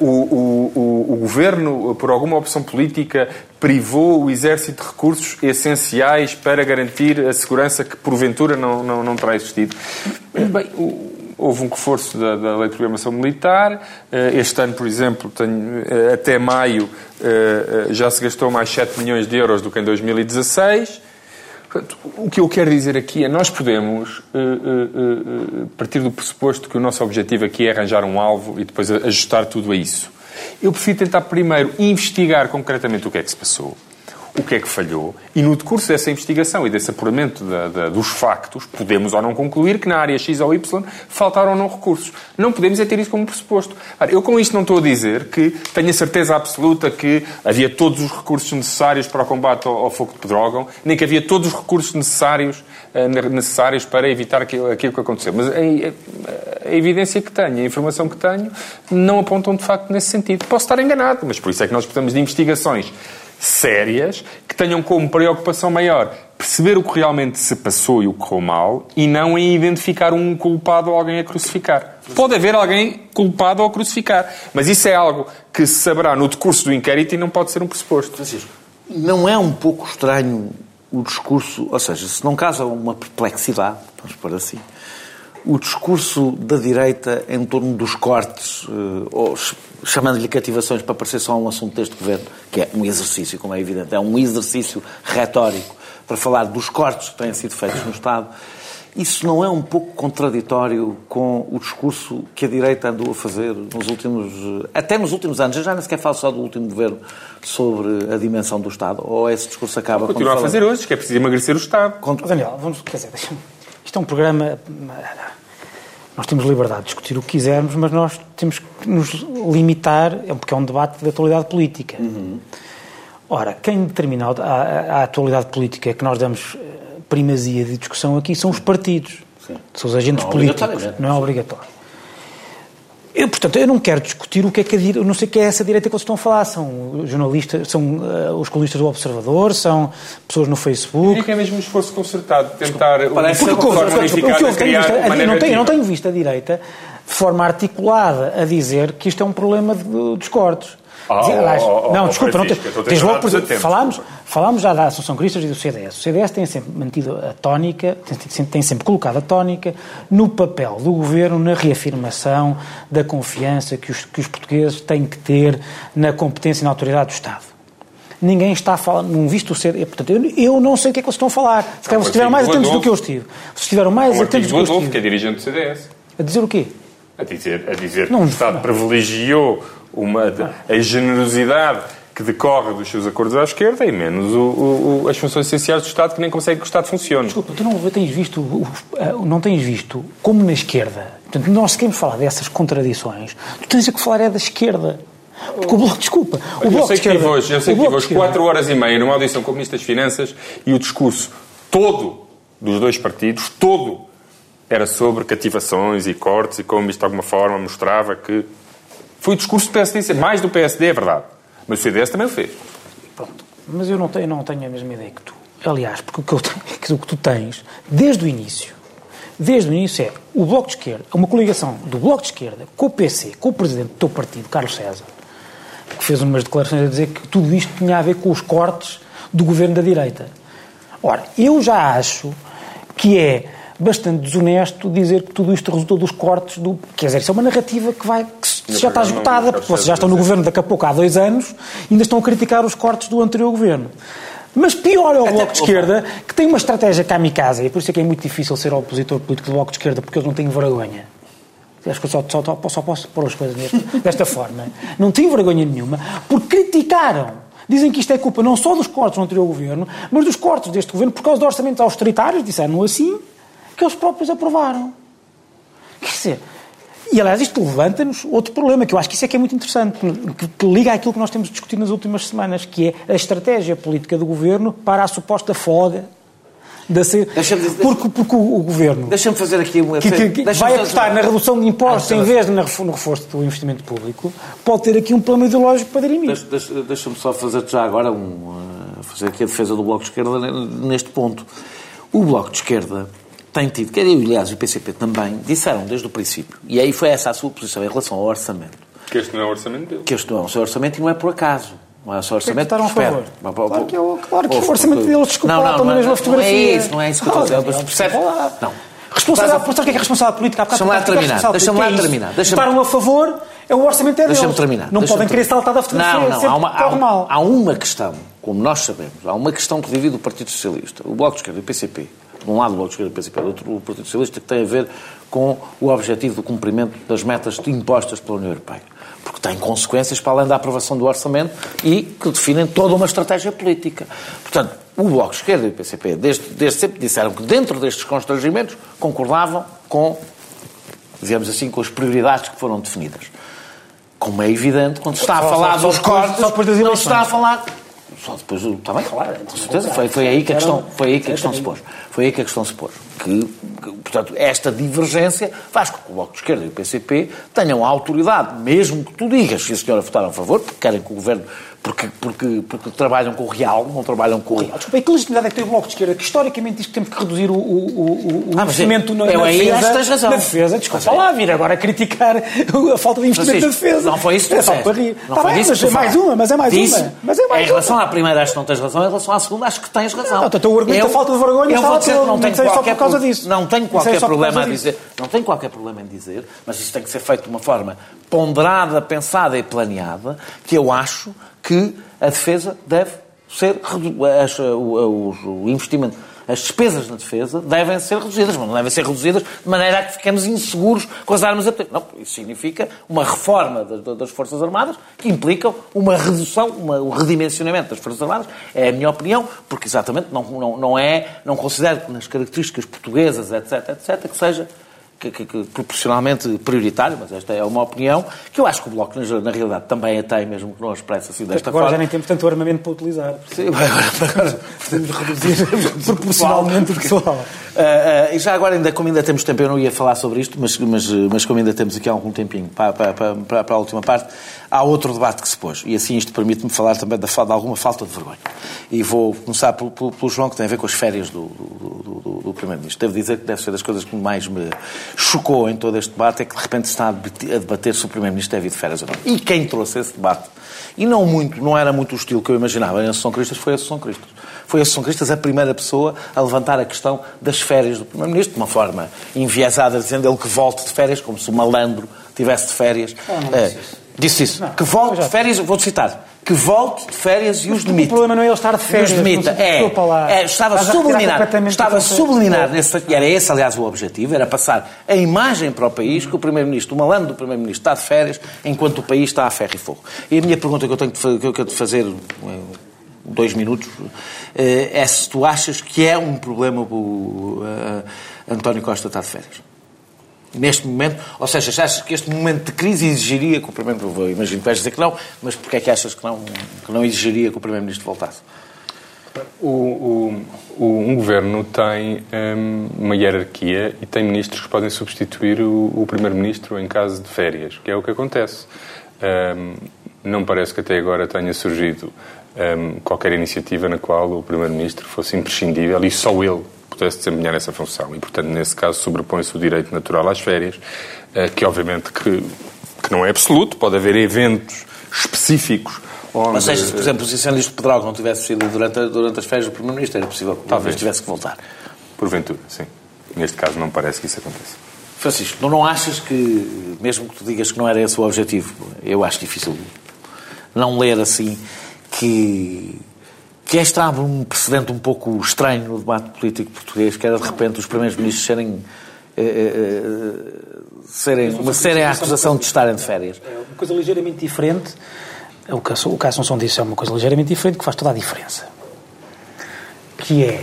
Uh, o, governo, por alguma opção política, privou o Exército de recursos essenciais para garantir a segurança que, porventura, não, não, não terá existido. Bem, houve um reforço da, da, lei de programação militar. Eh, este ano, por exemplo, tenho, eh, até maio eh, já se gastou mais 7 milhões de euros do que em 2016. O que eu quero dizer aqui é nós podemos partir do pressuposto que o nosso objetivo aqui é arranjar um alvo e depois ajustar tudo a isso. Eu prefiro tentar primeiro investigar concretamente o que é que se passou o que é que falhou e no decurso dessa investigação e desse apuramento da, da, dos factos, podemos ou não concluir que na área X ou Y faltaram ou não recursos. Não podemos é ter isso como pressuposto. Eu com isto não estou a dizer que tenho a certeza absoluta que havia todos os recursos necessários para o combate ao, ao fogo de pedrógão, nem que havia todos os recursos necessários, uh, necessários para evitar aquilo, aquilo que aconteceu. Mas a, a, a evidência que tenho, a informação que tenho, não apontam de facto nesse sentido. Posso estar enganado, mas por isso é que nós precisamos de investigações sérias que tenham como preocupação maior perceber o que realmente se passou e o que correu mal e não em identificar um culpado ou alguém a crucificar. Pode haver alguém culpado ou a crucificar, mas isso é algo que se saberá no decurso do inquérito e não pode ser um pressuposto. Francisco, não é um pouco estranho o discurso, ou seja, se não causa uma perplexidade, vamos por assim, o discurso da direita em torno dos cortes, eh, ou chamando-lhe cativações para parecer só um assunto deste governo, que é um exercício, como é evidente, é um exercício retórico para falar dos cortes que têm sido feitos no Estado, isso não é um pouco contraditório com o discurso que a direita andou a fazer nos últimos, até nos últimos anos? Eu já nem sequer falo só do último governo sobre a dimensão do Estado, ou esse discurso acaba... Continua a fazer hoje, que é preciso emagrecer o Estado. Daniel, vamos, quer dizer, isto é um programa nós temos liberdade de discutir o que quisermos, mas nós temos que nos limitar, é porque é um debate de atualidade política. Uhum. Ora, quem determina a, a, a, atualidade política que nós damos eh, primazia de discussão aqui são os partidos, Sim. são os agentes não políticos, não é obrigatório. Eu, portanto, eu não quero discutir o que é que a direita, não sei o que é essa direita que vocês estão a falar. São jornalistas, são uh, os colunistas do Observador, são pessoas no Facebook. E que é mesmo um esforço concertado de tentar Parece uma forma unificada de criar visto, uma não tenho, não tenho visto a direita de forma articulada a dizer que isto é um problema de, dos cortes. Oh, oh, oh, não, desculpa, não tens logo, por falámos, falámos já da Associação Cristas e do CDS. O CDS tem sempre mantido a tónica, tem, tem sempre colocado a tónica no papel do governo na reafirmação da confiança que os, que os portugueses têm que ter na competência e na autoridade do Estado ninguém está a falar, não visto o ser. Portanto, eu, eu não sei o que é que eles estão a falar. Se, calhar, se estiveram mais atentos do que eu estive. Se estiveram mais atentos do que eu estive. que é dirigente do CDS. A dizer o quê? A dizer, a dizer não, que o Estado não. privilegiou uma, a generosidade que decorre dos seus acordos à esquerda e menos o, o, as funções essenciais do Estado que nem consegue que o Estado funcione. Desculpa, tu não tens visto, não tens visto como na esquerda, portanto, nós queremos falar dessas contradições, tu tens que falar é da esquerda. Porque o Bloco, desculpa, o Bloco eu sei que esquerda, hoje, eu sei que hoje 4 horas e meia numa audição com o Ministro das Finanças e o discurso todo dos dois partidos, todo, era sobre cativações e cortes e como isto de alguma forma mostrava que... Foi o discurso do PSD, mais do PSD, é verdade. Mas o CDS também o fez. Pronto. Mas eu não tenho, não tenho a mesma ideia que tu. Aliás, porque o que, eu, o que tu tens, desde o início, desde o início é o Bloco de Esquerda, uma coligação do Bloco de Esquerda com o PC, com o presidente do teu partido, Carlos César, que fez umas declarações a dizer que tudo isto tinha a ver com os cortes do governo da direita. Ora, eu já acho que é bastante desonesto dizer que tudo isto resultou dos cortes do. Quer dizer, isso é uma narrativa que vai. que já está esgotada, porque vocês já estão no governo daqui a pouco há dois anos e ainda estão a criticar os cortes do anterior governo. Mas pior é o Bloco de Esquerda, que tem uma estratégia kamikaze, e por isso é que é muito difícil ser opositor político do Bloco de Esquerda, porque eles não têm vergonha. Acho que eu só, só, só, posso pôr as coisas desta, desta forma. Não têm vergonha nenhuma, porque criticaram. Dizem que isto é culpa não só dos cortes do anterior governo, mas dos cortes deste governo por causa de orçamentos austeritários, disseram assim, que eles próprios aprovaram. Quer dizer, e aliás isto levanta-nos outro problema, que eu acho que isso é que é muito interessante, que, que liga àquilo que nós temos discutido nas últimas semanas, que é a estratégia política do governo para a suposta folga da ser, porque, porque o, o governo deixa-me fazer aqui uma que, que, que vai apostar na redução de impostos ah, em vez de no reforço do investimento público pode ter aqui um plano ideológico para dirimir. Deixa-me deixa, deixa só fazer já agora um, fazer aqui a defesa do Bloco de Esquerda neste ponto. O Bloco de Esquerda tem tido, quer dizer, aliás, o PCP também, disseram desde o princípio, e aí foi essa a sua posição em relação ao orçamento. Que este não é o orçamento dele. Que este não é o seu orçamento e não é por acaso. Não é o seu orçamento. Que é que a favor. Claro que, eu, claro que o orçamento deles desculpa não, não, estão na mesma fotografia. Não é isso, não é isso que eu estou a dizer. Percebe? Não. Responsabilidade, sabe o que é, é responsabilidade política? Deixa-me lá terminar. Deixa-me lá terminar. Votaram a favor, é o orçamento é deles. Deixa-me terminar. Não podem querer saltar da fotografia. Não, não. Há uma, há, há uma questão, como nós sabemos, há uma questão que divide o Partido Socialista, o Bloco de Esquerda e o PCP de um lado o Bloco de Esquerda e o PCP, do outro o Partido Socialista, que tem a ver com o objetivo do cumprimento das metas impostas pela União Europeia. Porque tem consequências para além da aprovação do orçamento e que definem toda uma estratégia política. Portanto, o Bloco de Esquerda e o PCP desde, desde sempre disseram que dentro destes constrangimentos concordavam com, digamos assim, com as prioridades que foram definidas. Como é evidente, quando se está a falar dos cortes, não se está a falar só depois está bem, claro, com certeza. Foi, foi aí que a questão, foi aí que a questão se pôs. Foi aí que a questão se pôs. Que, que, portanto, esta divergência faz com que o Bloco de Esquerda e o PCP tenham a autoridade, mesmo que tu digas que a senhora votaram a favor, porque querem que o Governo porque, porque, porque trabalham com o real, não trabalham com o real. Desculpa, e que legitimidade é que tem o Bloco de Esquerda, que historicamente diz que temos que reduzir o, o, o, ah, investimento na, na, defesa, tens razão. na defesa? Desculpa mas, lá, vir agora a criticar a falta de investimento na defesa. Não foi isso que tu é só para rir. Não tá foi bem, isso mas é mais uma, mas é mais uma. Mas é mais em relação uma. à primeira acho que não tens razão, em relação à segunda acho que tens razão. Não, então o argumento da falta de vergonha eu vou dizer, não tenho qualquer, por causa disso. Não tenho qualquer problema a dizer, não tenho qualquer problema em dizer, mas isso tem que ser feito de uma forma ponderada, pensada e planeada, que eu acho que a defesa deve ser as, o, o investimento as despesas na defesa devem ser reduzidas, mas não devem ser reduzidas de maneira a que fiquemos inseguros com as armas a Não, isso significa uma reforma das, das Forças Armadas que implica uma redução, uma, um redimensionamento das Forças Armadas. É a minha opinião, porque exatamente não, não, não é, não considero que nas características portuguesas, etc, etc, que seja que, que, que, proporcionalmente prioritário, mas esta é uma opinião, que eu acho que o Bloco, na, na realidade, também a tem, mesmo que não expressa assim desta agora forma. Agora já nem temos tanto armamento para utilizar. Sim, agora, agora podemos reduzir proporcionalmente o pessoal. Uh, uh, e já agora, ainda, como ainda temos tempo, eu não ia falar sobre isto, mas, mas, mas como ainda temos aqui algum tempinho para, para, para, para a última parte, há outro debate que se pôs. E assim isto permite-me falar também de, de alguma falta de vergonha. E vou começar pelo, pelo, pelo João, que tem a ver com as férias do, do, do, do Primeiro-Ministro. Devo dizer que deve ser das coisas que mais me chocou em todo este debate é que de repente se está a debater se o Primeiro-Ministro deve ir de férias ou não. E quem trouxe esse debate, e não muito, não era muito o estilo que eu imaginava em Associação Cristas, foi a Associação Cristas. Foi a Associação Cristas a primeira pessoa a levantar a questão das férias do Primeiro-Ministro, de uma forma enviesada, dizendo ele que volte de férias, como se o malandro tivesse de férias. Ah, não, não é, disse isso. Não, que volte de férias, vou-te citar que volte de férias e os demite. O problema não é ele estar de férias. Os demita. É, é, estava subliminar. Estava subliminar. Nesse, e era esse, aliás, o objetivo, era passar a imagem para o país que o Primeiro-Ministro, o malandro do Primeiro-Ministro está de férias enquanto o país está a ferro e fogo. E a minha pergunta que eu tenho quero fazer eh, dois minutos eh, é se tu achas que é um problema o uh, António Costa estar de férias neste momento? Ou seja, achas que este momento de crise exigiria que o Primeiro-Ministro, imagino que vais dizer que não, mas porquê é que achas que não, que não exigiria que o Primeiro-Ministro voltasse? O, o, o, um governo tem um, uma hierarquia e tem ministros que podem substituir o, o Primeiro-Ministro em caso de férias, que é o que acontece. Um, não parece que até agora tenha surgido um, qualquer iniciativa na qual o Primeiro-Ministro fosse imprescindível e só ele pudesse desempenhar essa função. E, portanto, nesse caso, sobrepõe-se o direito natural às férias, eh, que obviamente que, que não é absoluto, pode haver eventos específicos Onde... Mas seja, se, por exemplo, os incêndios de Pedrógão não tivesse sido durante, durante as férias do Primeiro-Ministro, era possível que talvez tivesse que voltar. Porventura, sim. Neste caso não parece que isso aconteça. Francisco, não, não achas que, mesmo que tu digas que não era esse o objetivo, eu acho difícil não ler assim, que que este abre um precedente um pouco estranho no debate político português, que era de repente os primeiros ministros serem, eh, eh serem, uma, serem a acusação de estarem de férias. É uma coisa ligeiramente diferente. O caso, o caso Assunção disse é uma coisa ligeiramente diferente que faz toda a diferença. Que é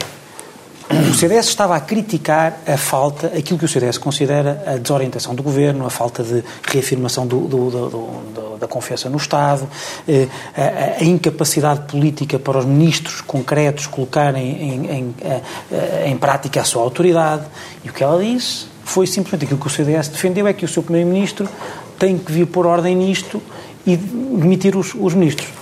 o CDS estava a criticar a falta, aquilo que o CDS considera a desorientação do governo, a falta de reafirmação do, do, do, da confiança no Estado, eh, a, a, incapacidade política para os ministros concretos colocarem em, em, em, em prática a sua autoridade. E o que ela disse foi simplesmente aquilo que o CDS defendeu: é que o seu Primeiro-Ministro tem que vir pôr ordem nisto e demitir os, os ministros.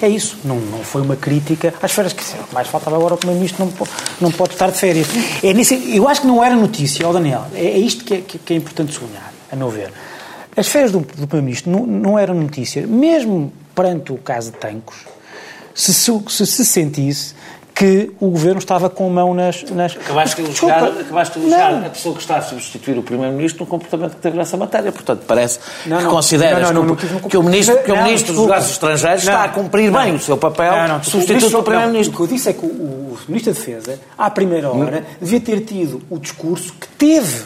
É isso, não, não foi uma crítica às férias, que mais faltava agora o Primeiro-Ministro não, não pode estar de férias. É nesse, eu acho que não era notícia, ó Daniel, é, é isto que é, que é importante sublinhar, a meu ver. As férias do, do Primeiro-Ministro não, não eram notícia, mesmo perante o caso de Tancos, se se, se sentisse que o governo estava com a mão nas. nas... Acabaste de elogiar, acabaste de elogiar a pessoa que está a substituir o Primeiro-Ministro no comportamento que teve nessa matéria. Portanto, parece não, que não, consideras não, que, o Ministro, que o ministro dos Negócios Estrangeiros está a cumprir bem o seu papel substituto do Primeiro-Ministro. O que eu disse é que o, o Ministro da Defesa, à primeira hora, devia ter tido o discurso que teve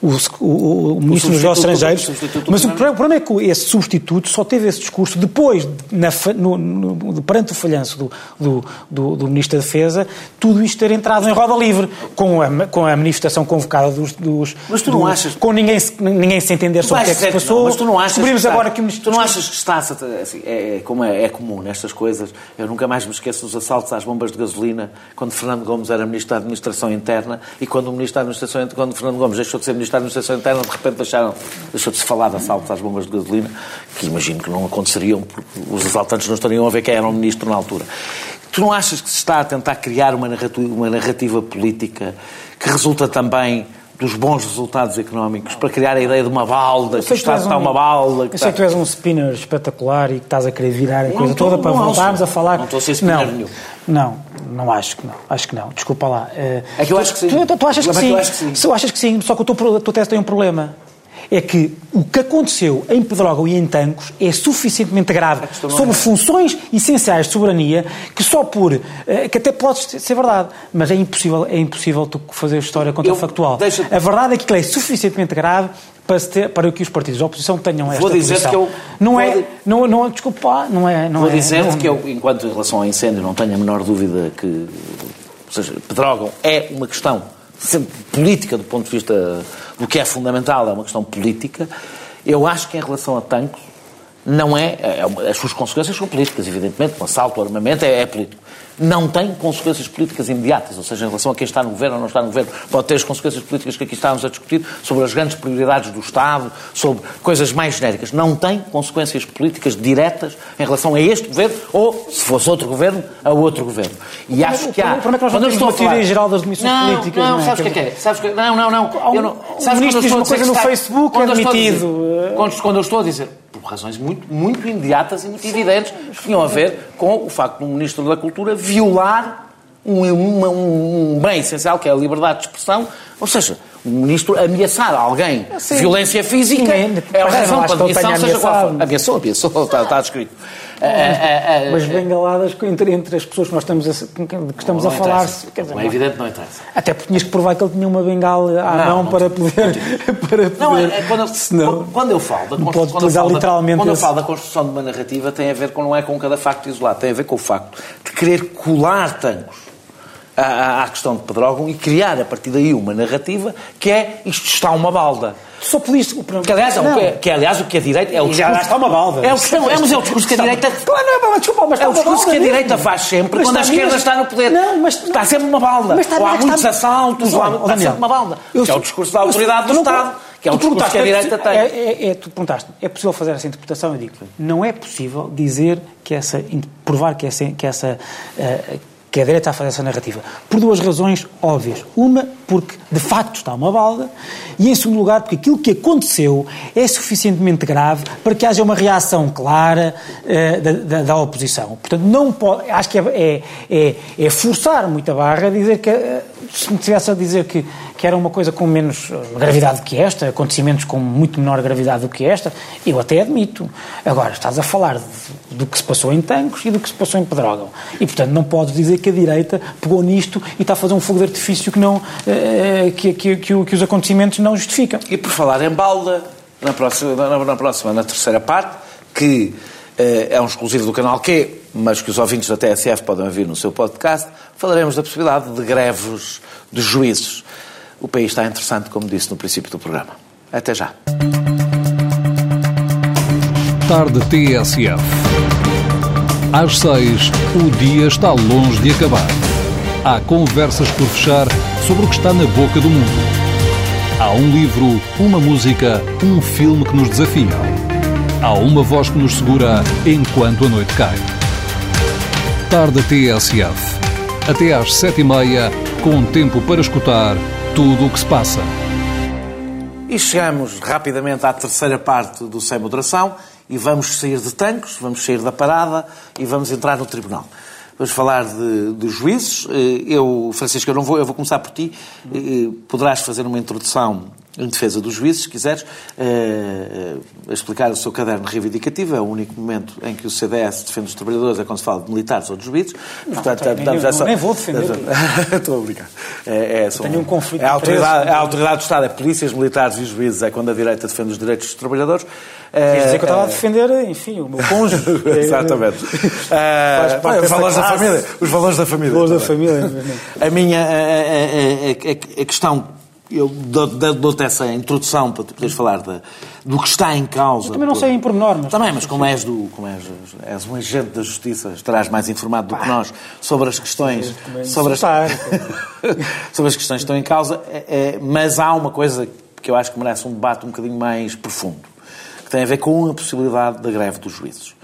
o, o, o Ministro dos Negócios Estrangeiros. Mas o problema é que esse substituto só teve esse discurso depois, na, no, no, perante o falhanço do, do, do, do, Ministro da Defesa, tudo isto ter entrado em roda livre, com a, com a manifestação convocada dos. dos mas tu não dos, achas. Com ninguém, ninguém se entender sobre o que é que se passou. Não, mas tu não achas. Descobrimos que agora que o Ministro. Tu não achas que está. Assim, é, é, como é, é comum nestas coisas. Eu nunca mais me esqueço dos assaltos às bombas de gasolina quando Fernando Gomes era Ministro da Administração Interna e quando o Ministro da Administração quando Fernando Gomes deixou de ser Ministro Ministro da Administração Interna, de repente deixaram, deixou de se falar de assaltos às bombas de gasolina, que imagino que não aconteceriam, porque os assaltantes não estariam a ver quem era o ministro na altura. Tu não achas que se está a tentar criar uma narrativa, uma narrativa política que resulta também dos bons resultados económicos para criar a ideia de uma balda, que o Estado está um, uma balda. Eu sei que tu és um spinner espetacular e que estás a querer virar a coisa toda para voltarmos a falar. Não estou a ser spinner não, nenhum. Não, não acho que não. Acho que não. Desculpa lá. É que eu acho que sim. Tu, tu, tu achas que sim. Que. Tu achas que sim, só que o teu, teu teste tem um problema é que o que aconteceu em Pedrógão e em Tancos é suficientemente grave sobre é. funções essenciais de soberania que só por... Eh, que até pode ser verdade, mas é impossível, é impossível tu fazer história contrafactual. Deixa... A verdade é que ele é suficientemente grave para, ter, para que os partidos da oposição tenham esta Vou dizer que eu... Não é... Não, não, desculpa, não é... Não Vou é, dizer não, que eu, enquanto em relação ao incêndio, não tenho a menor dúvida que... Ou seja, Pedrógão é uma questão política do ponto de vista do que é fundamental, é uma questão política. Eu acho que em relação a tanques, não é, é, é as suas consequências são políticas, evidentemente, um assalto, um armamento é, é político. Não tem consequências políticas imediatas, ou seja, em relação a quem está no governo ou não está no governo, pode ter as consequências políticas que aqui estávamos a discutir sobre as grandes prioridades do Estado, sobre coisas mais genéricas. Não tem consequências políticas diretas em relação a este governo ou, se fosse outro governo, a outro governo. E acho que há. Como é que nós não temos uma teoria geral das demissões não, políticas? Não, não, sabes o que é que é? Sabes que... Não, não, não. Eu não... O ministro diz uma coisa no Facebook, é demitido. Quando, quando eu estou a dizer por razões muito, muito imediatas e muito evidentes, que tinham a ver com o facto do Ministro da Cultura violar um, um, um, bem essencial, que é a liberdade de expressão, ou seja, o Ministro ameaçar alguém de violência física é a razão para a demissão, seja qual for. Ameaçou, ameaçou, está, está descrito. É, é, mas bengaladas entre, entre as pessoas que nós estamos a, que estamos a falar. Quer dizer, é evidente, não interessa. Até porque tinhas que provar que ele tinha uma bengala à não, mão não, para, poder, para poder. Não, é, quando, senão, quando eu falo da construção. Quando, eu falo, literalmente quando eu falo da construção de uma narrativa, tem a ver com, não é com cada facto isolado, tem a ver com o facto de querer colar tancos à, à questão de Pedrógão e criar a partir daí uma narrativa que é isto está uma balda. Sou político. Que aliás, é o que, que, aliás, o que a direita é o discurso. Já está uma balda. É o, não, é, mas é o discurso que a direita. Claro, não é, desculpa, mas é o discurso que a direita faz sempre quando a esquerda está no poder. Não, mas está sempre uma balda. Mas está, ou há muitos assaltos, ou há, está sempre uma balda. Que é o discurso da autoridade do Estado. Que é o discurso que a direita tem. É, é, é, tu perguntaste, é possível fazer essa interpretação? Eu digo, não é possível dizer que essa, provar que essa, que essa uh, que a direita a fazer essa narrativa. Por duas razões óbvias. Uma, porque de facto está uma balda, e em segundo lugar, porque aquilo que aconteceu é suficientemente grave para que haja uma reação clara uh, da, da, da, oposição. Portanto, não pode, acho que é, é, é, é forçar muito a barra dizer que, uh, se me tivesse a dizer que que era uma coisa com menos eh, gravidade que esta, acontecimentos com muito menor gravidade do que esta, eu até admito. Agora, estás a falar de, do que se passou em Tancos e do que se passou em Pedrógão. E, portanto, não podes dizer que a direita pegou nisto e está a fazer um fogo de artifício que, não, eh, que, que, que, que os acontecimentos não justificam. E por falar em balda, na próxima, na, na próxima, na terceira parte, que eh, é um exclusivo do canal Q, mas que os ouvintes da TSF podem ouvir no seu podcast, falaremos da possibilidade de greves de juízes o país está interessante, como disse no princípio do programa. Até já. Tarde TSF. Às seis, o dia está longe de acabar. Há conversas por fechar sobre o que está na boca do mundo. Há um livro, uma música, um filme que nos desafiam. Há uma voz que nos segura enquanto a noite cai. Tarde TSF. Até às sete e meia, com tempo para escutar tudo o que se passa. E chegamos rapidamente à terceira parte do Sem Moderação e vamos sair de tanques, vamos sair da parada e vamos entrar no tribunal. Vamos falar de, de juízes. Eh, eu, Francisco, eu não vou, eu vou começar por ti. Eh, poderás fazer uma introdução em defesa dos juízes, se quiseres, uh, uh, explicar o seu caderno reivindicativo. É o único momento em que o CDS defende os trabalhadores, é quando se fala de militares ou de juízes. Não, Portanto, tenho, damos essa... nem vou defender. Estou a brincar. É, é, tenho um conflito é a, autoridade, é a autoridade do Estado, é polícias, militares e juízes, é quando a direita defende os direitos dos trabalhadores. Quer dizer que eu estava a defender, enfim, o meu cônjuge. Exatamente. os valores da família. Os valores da família. Os valores da família. a minha a, a, a, a questão eu dou-te essa introdução para tu poderes falar de, do que está em causa. Eu também não sei em pormenor, mas... Também, mas como és, do, como és, és um agente da justiça, estarás mais informado do que nós sobre as questões... Sobre as, sobre as questões que estão em causa, é, é, mas há uma coisa que eu acho que merece um debate um bocadinho mais profundo, que tem a ver com a possibilidade da greve dos juízes,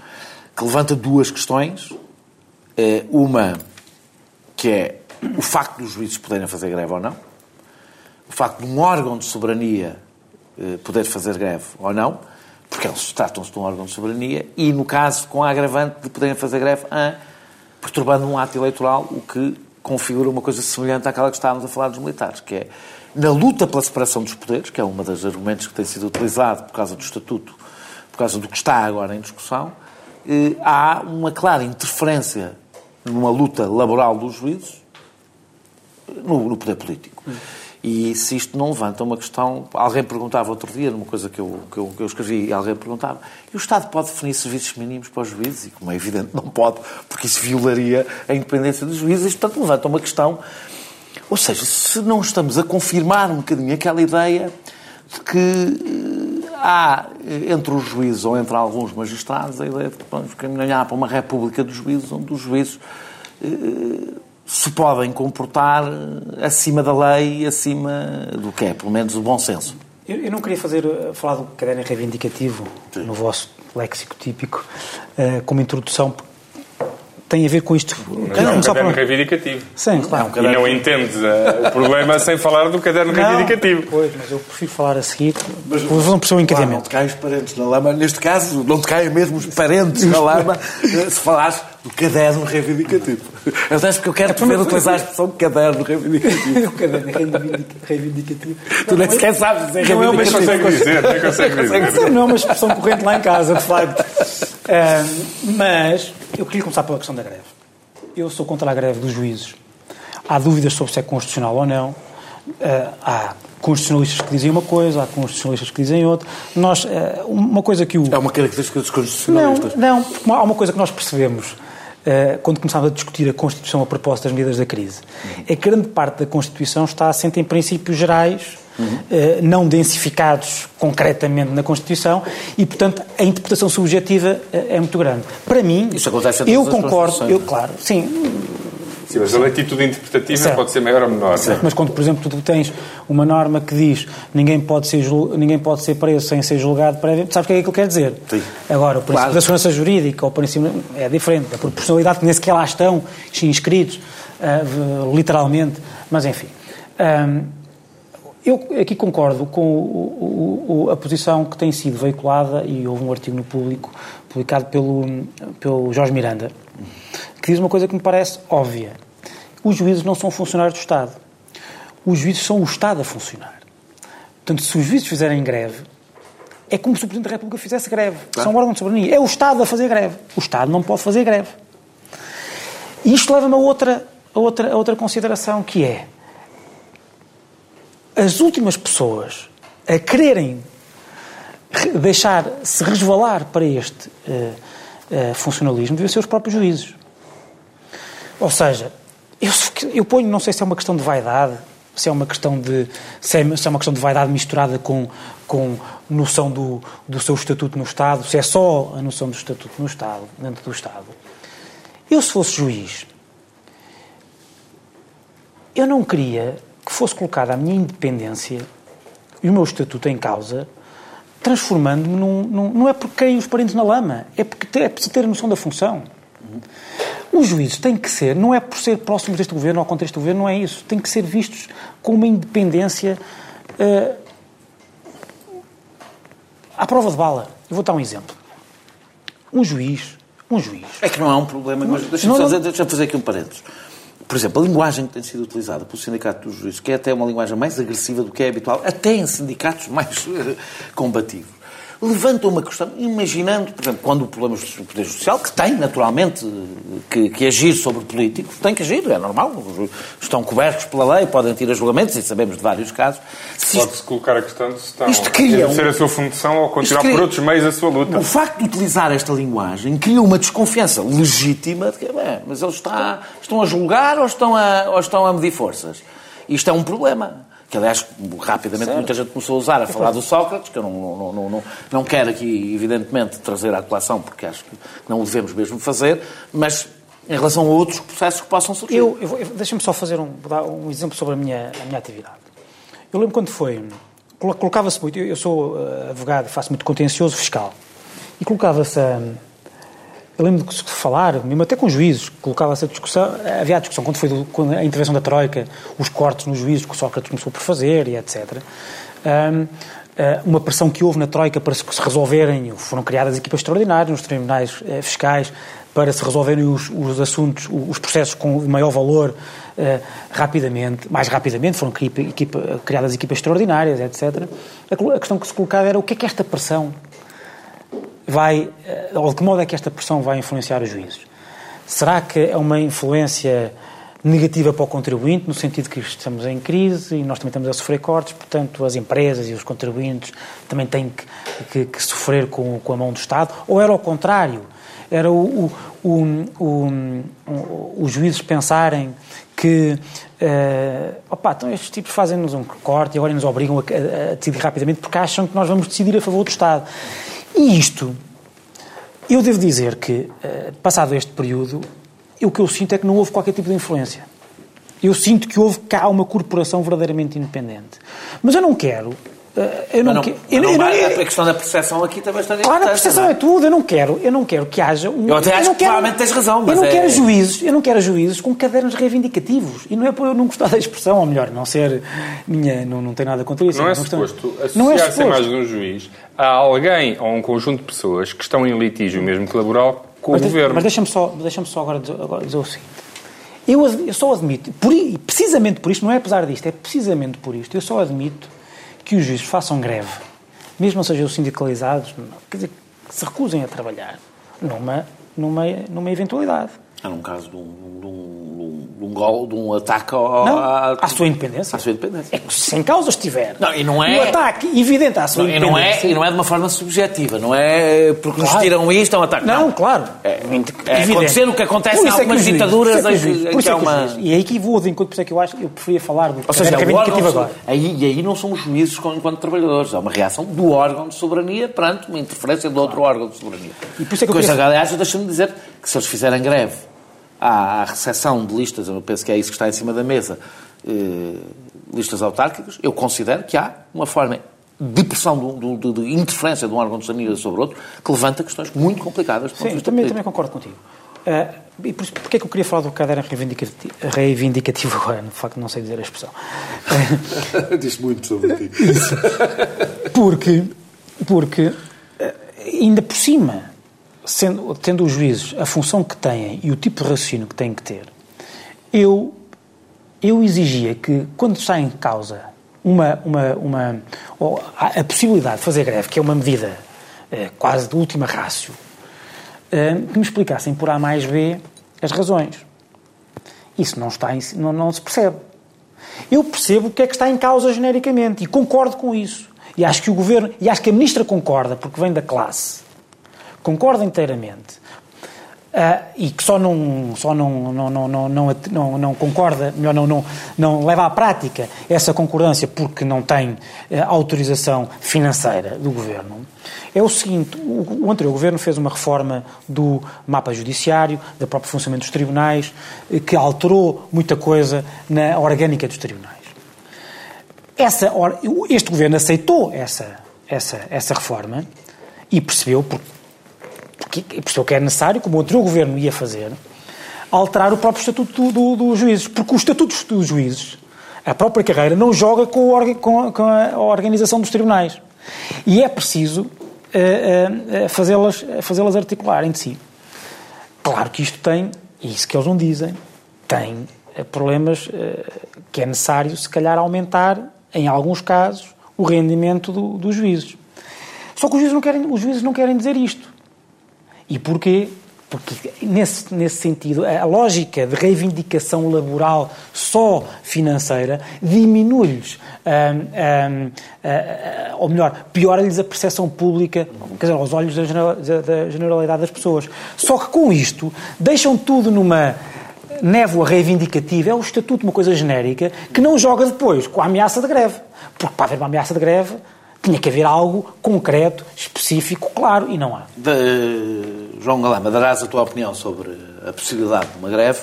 que levanta duas questões. É, uma, que é o facto dos juízes poderem fazer greve ou não, o facto de um órgão de soberania eh, poder fazer greve ou não, porque eles tratam-se de um órgão de soberania, e no caso com a agravante de poderem fazer greve a, perturbando um ato eleitoral, o que configura uma coisa semelhante àquela que estávamos a falar dos militares, que é na luta pela separação dos poderes, que é uma das argumentos que tem sido utilizado por causa do Estatuto, por causa do que está agora em discussão, eh, há uma clara interferência numa luta laboral dos juízes no, no poder político. E se isto não levanta uma questão. Alguém perguntava outro dia, numa coisa que eu, que eu, que eu escrevi, e alguém perguntava: e o Estado pode definir serviços mínimos para os juízes? E, como é evidente, não pode, porque isso violaria a independência dos juízes. E, portanto, levanta uma questão. Ou seja, se não estamos a confirmar um bocadinho aquela ideia de que eh, há, eh, entre os juízes ou entre alguns magistrados, a ideia de que vamos caminhar para uma república dos juízes, onde os juízes se podem comportar acima da lei e acima do que é, pelo menos, o bom senso. Eu, eu não queria fazer, falar do caderno reivindicativo Sim. no vosso léxico típico como introdução, tem a ver com isto. Mas é um caderno por... reivindicativo. Sim, claro. É um E não entendes uh, o problema sem falar do caderno não, reivindicativo. Pois, mas eu prefiro falar a seguir. Mas não perceber o encadeamento. Claro, não te caem os parentes na lama. Neste caso, não te caem mesmo os parentes na lama eh, se falares do caderno reivindicativo. Eu acho que eu quero é ver utilizar a expressão caderno reivindicativo. caderno reivindicativo. Tu nem sequer sabes dizer reivindicativo. Não, mas consegue dizer, nem consegue dizer. Não é uma expressão corrente lá em casa, de facto. Uh, mas eu queria começar pela questão da greve. Eu sou contra a greve dos juízes. Há dúvidas sobre se é constitucional ou não. Uh, há constitucionalistas que dizem uma coisa, há constitucionalistas que dizem outra. Nós, uh, uma coisa que o... É uma característica dos constitucionalistas. Não, não, há uma coisa que nós percebemos uh, quando começámos a discutir a Constituição a propósito das medidas da crise. Uhum. É que grande parte da Constituição está assente em princípios gerais uhum. não densificados concretamente na Constituição e, portanto, a interpretação subjetiva eh, é muito grande. Para mim, Isso acontece eu concordo, eu, claro, sim. Sim, mas a latitude interpretativa certo. pode ser maior ou menor. Certo. Mas quando, por exemplo, tu tens uma norma que diz ninguém pode ser, ninguém pode ser preso sem ser julgado prévio, sabes o que é que aquilo quer dizer? Sim. Agora, o princípio claro. da segurança jurídica ou o princípio é diferente. A proporcionalidade que nem sequer lá estão inscritos, uh, literalmente, mas enfim. Um, eu aqui concordo com o, o, a posição que tem sido veiculada, e houve um artigo no público, publicado pelo, pelo Jorge Miranda, que diz uma coisa que me parece óbvia. Os juízes não são funcionários do Estado. Os juízes são o Estado a funcionar. Portanto, se os juízes fizerem greve, é como se o Presidente da República fizesse greve. Claro. São um órgão de soberania. É o Estado a fazer greve. O Estado não pode fazer greve. E isto leva-me a outra, a outra, a outra consideração, que é as últimas pessoas a quererem deixar-se resvalar para este uh, uh, funcionalismo devem ser os próprios juízes. Ou seja, eu, eu, ponho, não sei se é uma questão de vaidade, se é uma questão de, se é, se é uma questão de vaidade misturada com, com noção do, do seu estatuto no Estado, se é só a noção do estatuto no Estado, dentro do Estado. Eu, se fosse juiz, eu não queria que fosse colocada a minha independência e o meu estatuto em causa, transformando-me num, num, Não é porque caem os parentes na lama, é porque é preciso ter noção da função. Os juízes têm que ser, não é por ser próximos deste governo ou contra este governo, não é isso. Têm que ser vistos com uma independência uh, à prova de bala. Eu vou dar um exemplo. Um juiz, um juiz... É que não é um problema, mas deixa-me fazer, deixa fazer aqui um parênteses por exemplo, a linguagem que tem sido utilizada pelo Sindicato dos Juízes, que é até uma linguagem mais agressiva do que é habitual, até em sindicatos mais uh, combativos, levanta uma questão, imaginando, por exemplo, quando o problema do Poder Judicial, que tem, naturalmente, que, que, agir sobre políticos, tem que agir, é normal, estão cobertos pela lei, podem tirar julgamentos, e sabemos de vários casos. Pode-se colocar a questão de se estão isto cria a ser a sua função ou continuar cria, por outros meios a sua luta. O facto de utilizar esta linguagem cria uma desconfiança legítima de que, bem, mas eles está, estão a julgar ou estão a, ou estão a medir forças? Isto é um problema que aliás rapidamente certo. muita gente começou a usar, a falar do Sócrates, que eu não, não, não, não, não quero aqui, evidentemente, trazer à colação, porque acho que não o devemos mesmo fazer, mas em relação a outros processos que possam surgir. Eu, eu, Deixa-me só fazer um, dar um exemplo sobre a minha, a minha atividade. Eu lembro quando foi, colocava-se muito, eu, eu sou uh, advogado, faço muito contencioso fiscal, e colocava-se a. Eu lembro de falar, mesmo até com juízes, colocava-se a discussão, havia a discussão quando foi do, quando a intervenção da Troika, os cortes nos juízes que o Sócrates começou por fazer e etc. Um, ah, uma pressão que houve na Troika para se resolverem, foram criadas equipas extraordinárias nos tribunais eh, fiscais para se resolverem os, os, assuntos, os processos com maior valor uh, rapidamente, mais rapidamente, foram equipa, criadas equipas extraordinárias, etc. A, a questão que se colocava era o que é que esta pressão vai, eh, ou de que modo é que esta pressão vai influenciar os juízes? Será que é uma influência negativa para o contribuinte, no sentido que estamos em crise e nós também estamos a sofrer cortes, portanto as empresas e os contribuintes também têm que, que, que sofrer com, com, a mão do Estado? Ou era ao contrário? Era o, o, o, os juízes pensarem que uh, opa, então estes tipos fazem-nos um corte e agora nos obrigam a, a, a decidir rapidamente porque acham que nós vamos decidir a favor do Estado. E isto, eu devo dizer que, eh, passado este período, o que eu sinto é que não houve qualquer tipo de influência. Eu sinto que houve cá uma corporação verdadeiramente independente. Mas eu não quero eu não, não, quero. Eu, não, eu, a questão da percepção aqui também está Claro, a percepção é? é? tudo. Eu não quero, eu não quero que haja um. Eu até acho que quero, provavelmente tens razão, mas. Eu não é... quero juízes, eu não quero juízes com cadernos reivindicativos. E não é por eu não gostar da expressão, ou melhor, não ser minha. Não, não tem nada contra isso. Não é, é suposto associar-se a mais de um juiz a alguém ou a um conjunto de pessoas que estão em litígio, mesmo que laboral, com mas o de, governo. Mas deixa-me só, deixa só agora dizer, agora dizer o seguinte. Eu, eu só admito, por, precisamente por isto, não é apesar disto, é precisamente por isto, eu só admito que os juízes façam greve, mesmo sejam sindicalizados, quer dizer, que se recusem a trabalhar numa, numa, numa eventualidade. Há num caso de um, de um, de um, gol, de um ataque ao, não, à, à, sua independência. À sua independência. É que sem causa estiver. Não, e não é... Um ataque evidente à sua não, independência. E não, é, e não é de uma forma subjetiva. Não é porque claro. nos tiram isto, é um ataque. Não, não. claro. É, é acontecer o que acontece em é algumas é ditaduras. Por isso é que, é uma... E é aí que vou de encontro, por isso é que eu acho eu preferia falar do Ou seja, o órgão, agora. Aí, e aí não somos juízes enquanto trabalhadores. Há uma reação do órgão de soberania perante uma interferência do outro órgão de soberania. E por isso é que Coisa, eu aliás, deixa-me dizer que se eles fizerem greve à, à recepção de listas, eu penso que é isso que está em cima da mesa, eh, listas autárquicas, eu considero que há uma forma de pressão, de, de, de interferência de um órgão de sanidade sobre outro, que levanta questões muito complicadas. Sim, também, também concordo contigo. Uh, e por, porquê é que eu queria falar do caderno reivindicativo, reivindicativo agora? De facto, não sei dizer a expressão. Diz muito sobre ti. porque, porque, eh, ainda por cima, sendo, tendo os juízes a função que têm e o tipo de raciocínio que têm que ter, eu, eu exigia que, quando está em causa uma, uma, uma, a possibilidade de fazer greve, que é uma medida eh, quase de última rácio, eh, que me explicassem por A mais B as razões. Isso não, está em, não, não se percebe. Eu percebo o que é que está em causa genericamente e concordo com isso. E acho que o governo, e acho que a ministra concorda, porque vem da classe concordo inteiramente, uh, e que só não, só não, não, não, não, não, não, concorda, melhor não, não, não leva à prática essa concordância porque não tem uh, autorização financeira do Governo, é o seguinte, o, o anterior Governo fez uma reforma do mapa judiciário, do próprio funcionamento dos tribunais, que alterou muita coisa na orgânica dos tribunais. Essa, este Governo aceitou essa, essa, essa reforma e percebeu, porque porque percebeu que é necessário, como o outro governo ia fazer, alterar o próprio estatuto dos do, juízes. Porque o estatuto dos juízes, a própria carreira, não joga com, com, a, com a organização dos tribunais. E é preciso uh, uh, fazê-las fazê articular entre si. Claro que isto tem, e isso que eles não dizem, tem problemas uh, que é necessário, se calhar, aumentar, em alguns casos, o rendimento do, dos juízes. Só que os juízes não querem, os juízes não querem dizer isto. E porquê? Porque, nesse, nesse sentido, a lógica de reivindicação laboral só financeira diminui-lhes, ou melhor, piora-lhes a percepção pública, quer dizer, aos olhos da, da generalidade das pessoas. Só que com isto, deixam tudo numa névoa reivindicativa, é o estatuto uma coisa genérica, que não joga depois com a ameaça de greve. Porque para haver uma ameaça de greve, tinha que haver algo concreto, específico, claro, e não há. De, João Galama, darás a tua opinião sobre a possibilidade de uma greve.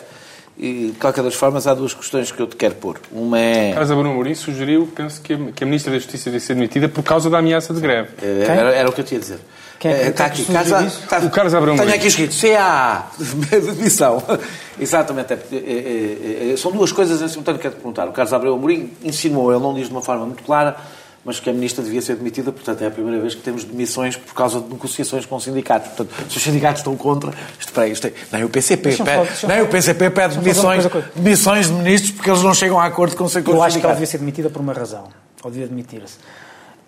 E, de qualquer das formas, há duas questões que eu te quero pôr. Uma é. Casa Bruno Mourinho sugeriu, penso, que a, que a Ministra da Justiça devia ser demitida por causa da ameaça de greve. É, era, era, o que eu tinha a dizer. Quem é que, está aqui. Casa, está, o Carlos Abrão Tenho aqui escrito CA, demissão. Exatamente. É, é, é, são duas coisas em simultâneo que quero te perguntar. O Carlos Abreu Amorim insinuou, ele não diz de uma forma muito clara, mas que a ministra devia ser demitida, portanto é a primeira vez que temos demissões por causa de negociações com sindicatos. Portanto, se os sindicatos estão contra, isto, para isto é, nem o PCP pede, só, nem o PCP pede demissões, demissões de ministros porque eles não chegam a acordo com sindicatos. Eu acho que ela devia ser demitida por uma razão, ou devia demitir-se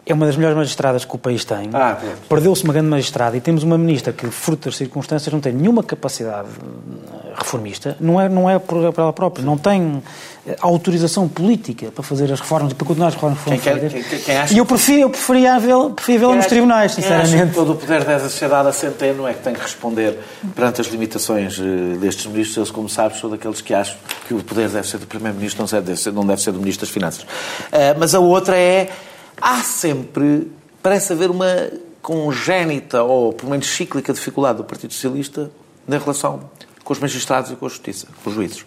é uma das melhores magistradas que o país tem. Ah, Perdeu-se uma grande magistrada e temos uma ministra que, fruto das circunstâncias, não tem nenhuma capacidade eh, reformista, não é, não é por, ela própria, não tem eh, autorização política para fazer as reformas, para continuar as reformas que foram feitas. E eu preferia, eu preferia vê-la vê nos tribunais, sinceramente. Acha todo o poder deve ser dado a Centeno é que tem que responder perante as limitações eh, destes ministros. Eles, como sabes, são daqueles que acham que o poder deve ser do Primeiro-Ministro, não, deve ser, não deve ser do Ministro das Finanças. mas a outra é há sempre, parece haver uma congénita ou pelo menos cíclica dificuldade do Partido Socialista na relação com os magistrados e com a justiça, com os juízes.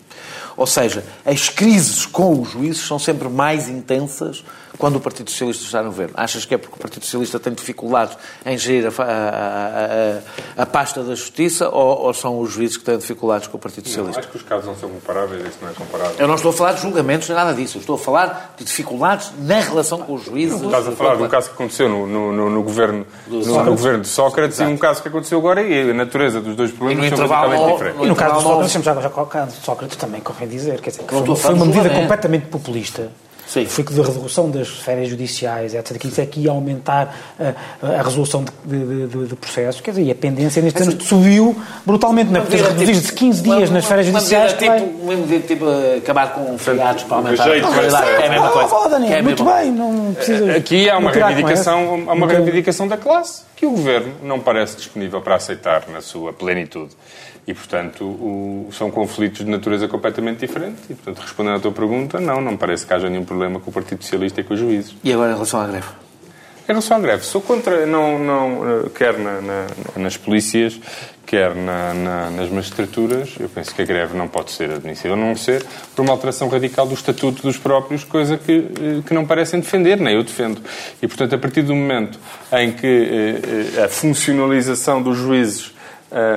Ou seja, as crises com os juízes são sempre mais intensas quando o Partido Socialista está no governo. Achas que é porque o Partido Socialista tem dificuldades em gerir a, a, a, a pasta da justiça ou, ou, são os juízes que têm dificuldades com o Partido Socialista? Não, acho que os casos não são comparáveis, isso não é comparável. Eu não estou a falar de julgamentos nem nada disso. Eu estou a falar de dificuldades na relação com os juízes. Estás a falar de um caso que aconteceu no, no, no, no governo, no, no, governo de Sócrates Exato. e um caso que aconteceu agora e a natureza dos dois problemas são completamente diferentes. E no caso de Sócrates, já, já, caso de Sócrates também convém dizer, quer dizer, que foi, foi uma medida completamente populista Sim. foi que da redução das esferas judiciais, etc., que isso é que ia aumentar a, a resolução de, de, de, processos, quer dizer, e a pendência neste ano subiu brutalmente, não é? Porque reduzir de 15 dias nas esferas judiciais. Tipo, vai... Uma medida tipo acabar com feriados para aumentar a qualidade. É a mesma coisa. Oh, Daniel, é muito bem, não precisa. Aqui há uma reivindicação, há uma reivindicação da classe que o governo não parece disponível para aceitar na sua plenitude. E, portanto, o, são conflitos de natureza completamente diferente. E, portanto, respondendo à tua pergunta, não, não parece que haja nenhum problema com o Partido Socialista e com os juízes. E agora em relação à greve? Em relação à greve, sou contra, não, não, eh, quer na, na, nas polícias, quer na, na, nas magistraturas, eu penso que a greve não pode ser admissível, a não ser por uma alteração radical do estatuto dos próprios, coisa que, eh, que não parecem defender, nem eu defendo. E, portanto, a partir do momento em que eh, a funcionalização dos juízes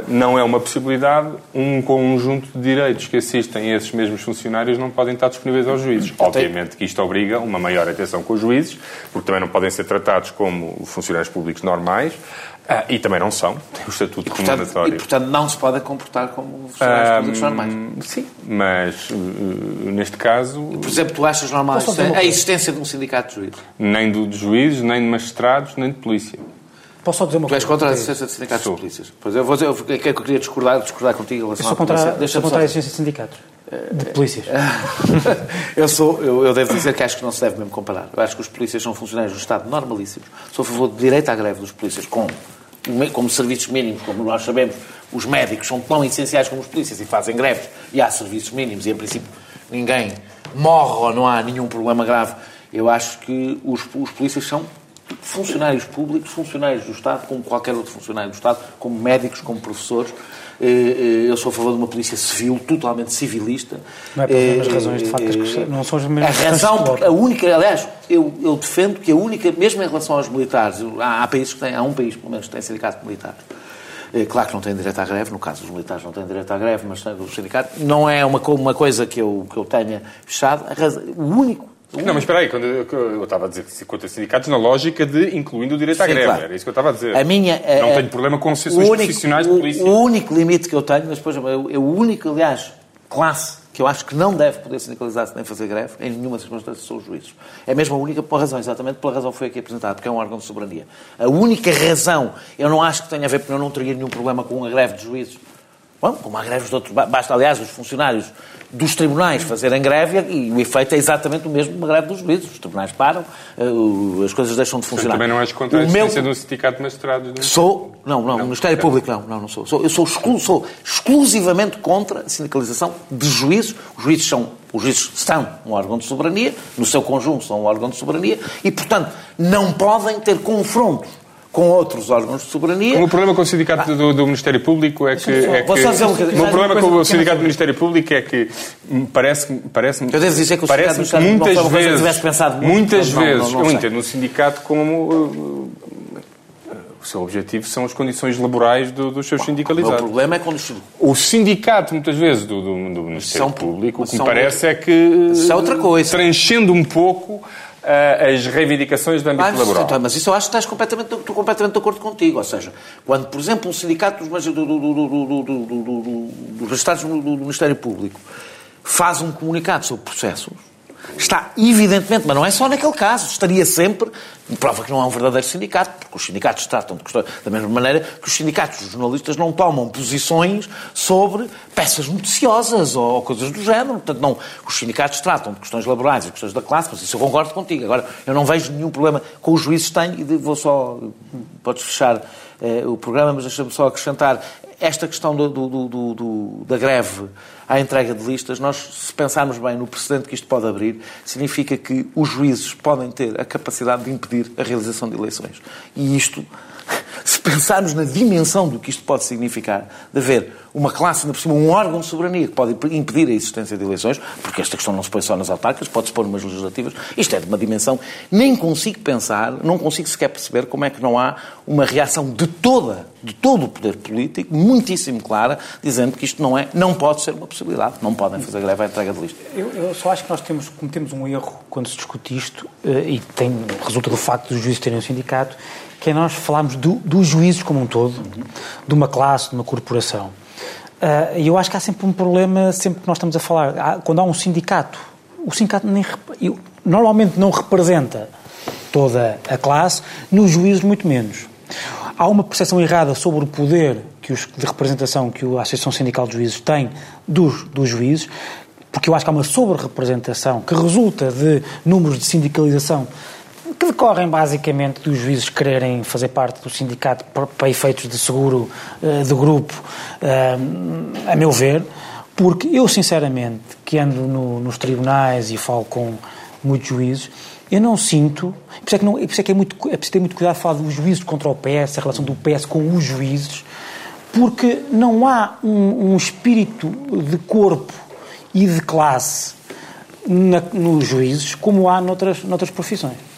não é uma possibilidade, um conjunto de direitos que assistem a esses mesmos funcionários não podem estar disponíveis aos juízes. Obviamente que isto obriga uma maior atenção com os juízes, porque também não podem ser tratados como funcionários públicos normais, uh, e também não são, têm o estatuto e, portanto, E, portanto, não se podem comportar como funcionários uh, públicos normais. Sim, mas neste caso... Por exemplo, tu achas normal a existência de um sindicato de juízes? Nem de juízes, nem de magistrados, nem de polícia. Posso só dizer uma tu coisa? Tu és contra a existência de sindicatos de polícias. Pois eu vou dizer, o que é que eu queria discordar, discordar contigo em relação eu sou contra, à polícia. sou contra a existência de sindicatos. De polícias. eu, sou, eu, eu, devo dizer que acho que não se deve mesmo comparar. Eu acho que os polícias são funcionários do Estado normalíssimos. Sou a favor do direito à greve dos polícias com, como serviços mínimos, como nós sabemos, os médicos são tão essenciais como os polícias e fazem greves e há serviços mínimos e, em princípio, ninguém morre ou não há nenhum problema grave. Eu acho que os, os polícias são funcionários públicos, funcionários do Estado, como qualquer outro funcionário do Estado, como médicos, como professores. Eh, eh, eu sou a favor de uma polícia civil, totalmente civilista. Não é por mesmas eh, razões, de facto, não são as mesmas A razão, a única, aliás, eu, eu, defendo que a única, mesmo em relação aos militares, há, há países que têm, há um país, pelo menos, que tem sindicato militar. Claro que não tem direito à greve, no caso dos militares não têm direito à greve, mas do sindicato. Não é uma, uma coisa que eu, que eu tenha fechado. O único não, mas espera aí, quando eu, eu estava a dizer contra sindicatos na lógica de incluindo o direito Sim, à greve, claro. era isso que eu estava a dizer. A minha, não a, tenho problema com associações profissionais de polícia. O único limite que eu tenho, mas depois é o único, aliás, classe que eu acho que não deve poder sindicalizar-se nem fazer greve, em nenhuma circunstância são os juízes. É mesmo a única por razão, exatamente pela razão que foi aqui apresentada, porque é um órgão de soberania. A única razão, eu não acho que tenha a ver, porque eu não teria nenhum problema com a greve de juízes, Bom, como há greves de outros, basta, aliás, os funcionários dos tribunais fazerem greve e o efeito é exatamente o mesmo uma greve dos juízes. Os tribunais param, eh, as coisas deixam de funcionar. também não és contra a existência meu... de um sindicato de magistrados? Sou, não, não, no Ministério é. Público não, não, não sou. sou eu sou, exclu, sou exclusivamente contra a sindicalização de juízes. Os juízes são os juízes são um órgão de soberania, no seu conjunto são um órgão de soberania, e, portanto, não podem ter confrontos com outros órgãos de soberania. O problema com o sindicato ah. do, do, Ministério Público é que... É que o meu problema com o sindicato do Ministério Público é que parece parece Eu devo dizer que o parece sindicato muitas não vezes, tivesse pensado muito, Muitas vezes, não, não, eu entendo o sindicato como... Uh, o seu objetivo são as condições laborais do, dos seus sindicalizados. O problema é quando... O sindicato, muitas vezes, do, do, do Ministério são, Público, o que me parece é que... Isso é outra coisa. Transcende um pouco as reivindicações do âmbito ah, laboral. Então, mas isso eu acho que estás completamente, estou completamente de acordo contigo. Ou seja, quando, por exemplo, um sindicato dos, do, do, do, do Ministério Público faz um comunicado sobre processos, está evidentemente, mas não é só naquele caso, estaria sempre, prova que não é um verdadeiro sindicato, porque os sindicatos tratam de questões da mesma maneira que os sindicatos dos jornalistas não tomam posições sobre peças noticiosas ou, ou coisas do género. Portanto, não, os sindicatos tratam de questões laborais e questões da classe, mas isso eu concordo contigo. Agora, eu não vejo nenhum problema com os juízes tenho e vou só, podes fechar eh, o programa, mas deixa-me só acrescentar esta questão do, do, do, da greve à entrega de listas, nós, se pensarmos bem no precedente que isto pode abrir, significa que os juízes podem ter a capacidade de impedir a realização de eleições. E isto, pensarmos na dimensão do que isto pode significar, de haver uma classe, ainda por cima, um órgão de soberania que pode impedir a existência de eleições, porque esta questão não se põe só nas autárquicas, pode-se pôr umas legislativas, isto é de uma dimensão, nem consigo pensar, não consigo sequer perceber como é que não há uma reação de toda, de todo o poder político, muitíssimo clara, dizendo que isto não é, não pode ser uma possibilidade, não podem fazer greve à entrega de lista. Eu, eu só acho que nós temos, cometemos um erro quando se discute isto, eh, e tem, resulta do facto dos juízes terem um sindicato, que é nós falarmos do, dos juízes como um todo, de uma classe, de uma corporação. Ah, e eu acho que há sempre um problema, sempre que nós estamos a falar, quando há um sindicato, o sindicato nem, normalmente não representa toda a classe, nos juízes muito menos. Há uma percepção errada sobre o poder que os, de representação que a Associação Sindical de Juízes tem dos, dos juízes, porque eu acho que há uma sobre-representação que resulta de números de sindicalização que decorrem basicamente dos juízes quererem fazer parte do sindicato para efeitos de seguro uh, de grupo, uh, a meu ver, porque eu, sinceramente, que ando no, nos tribunais e falo com muitos juízes, eu não sinto, por isso é que, não, é, que é, muito, é preciso ter muito cuidado de falar dos juízes contra o PS, a relação do PS com os juízes, porque não há um, um espírito de corpo e de classe na, nos juízes como há noutras, noutras profissões.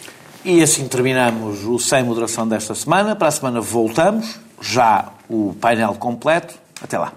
E assim terminamos o Sem Moderação desta semana. Para a semana voltamos, já o painel completo. Até lá.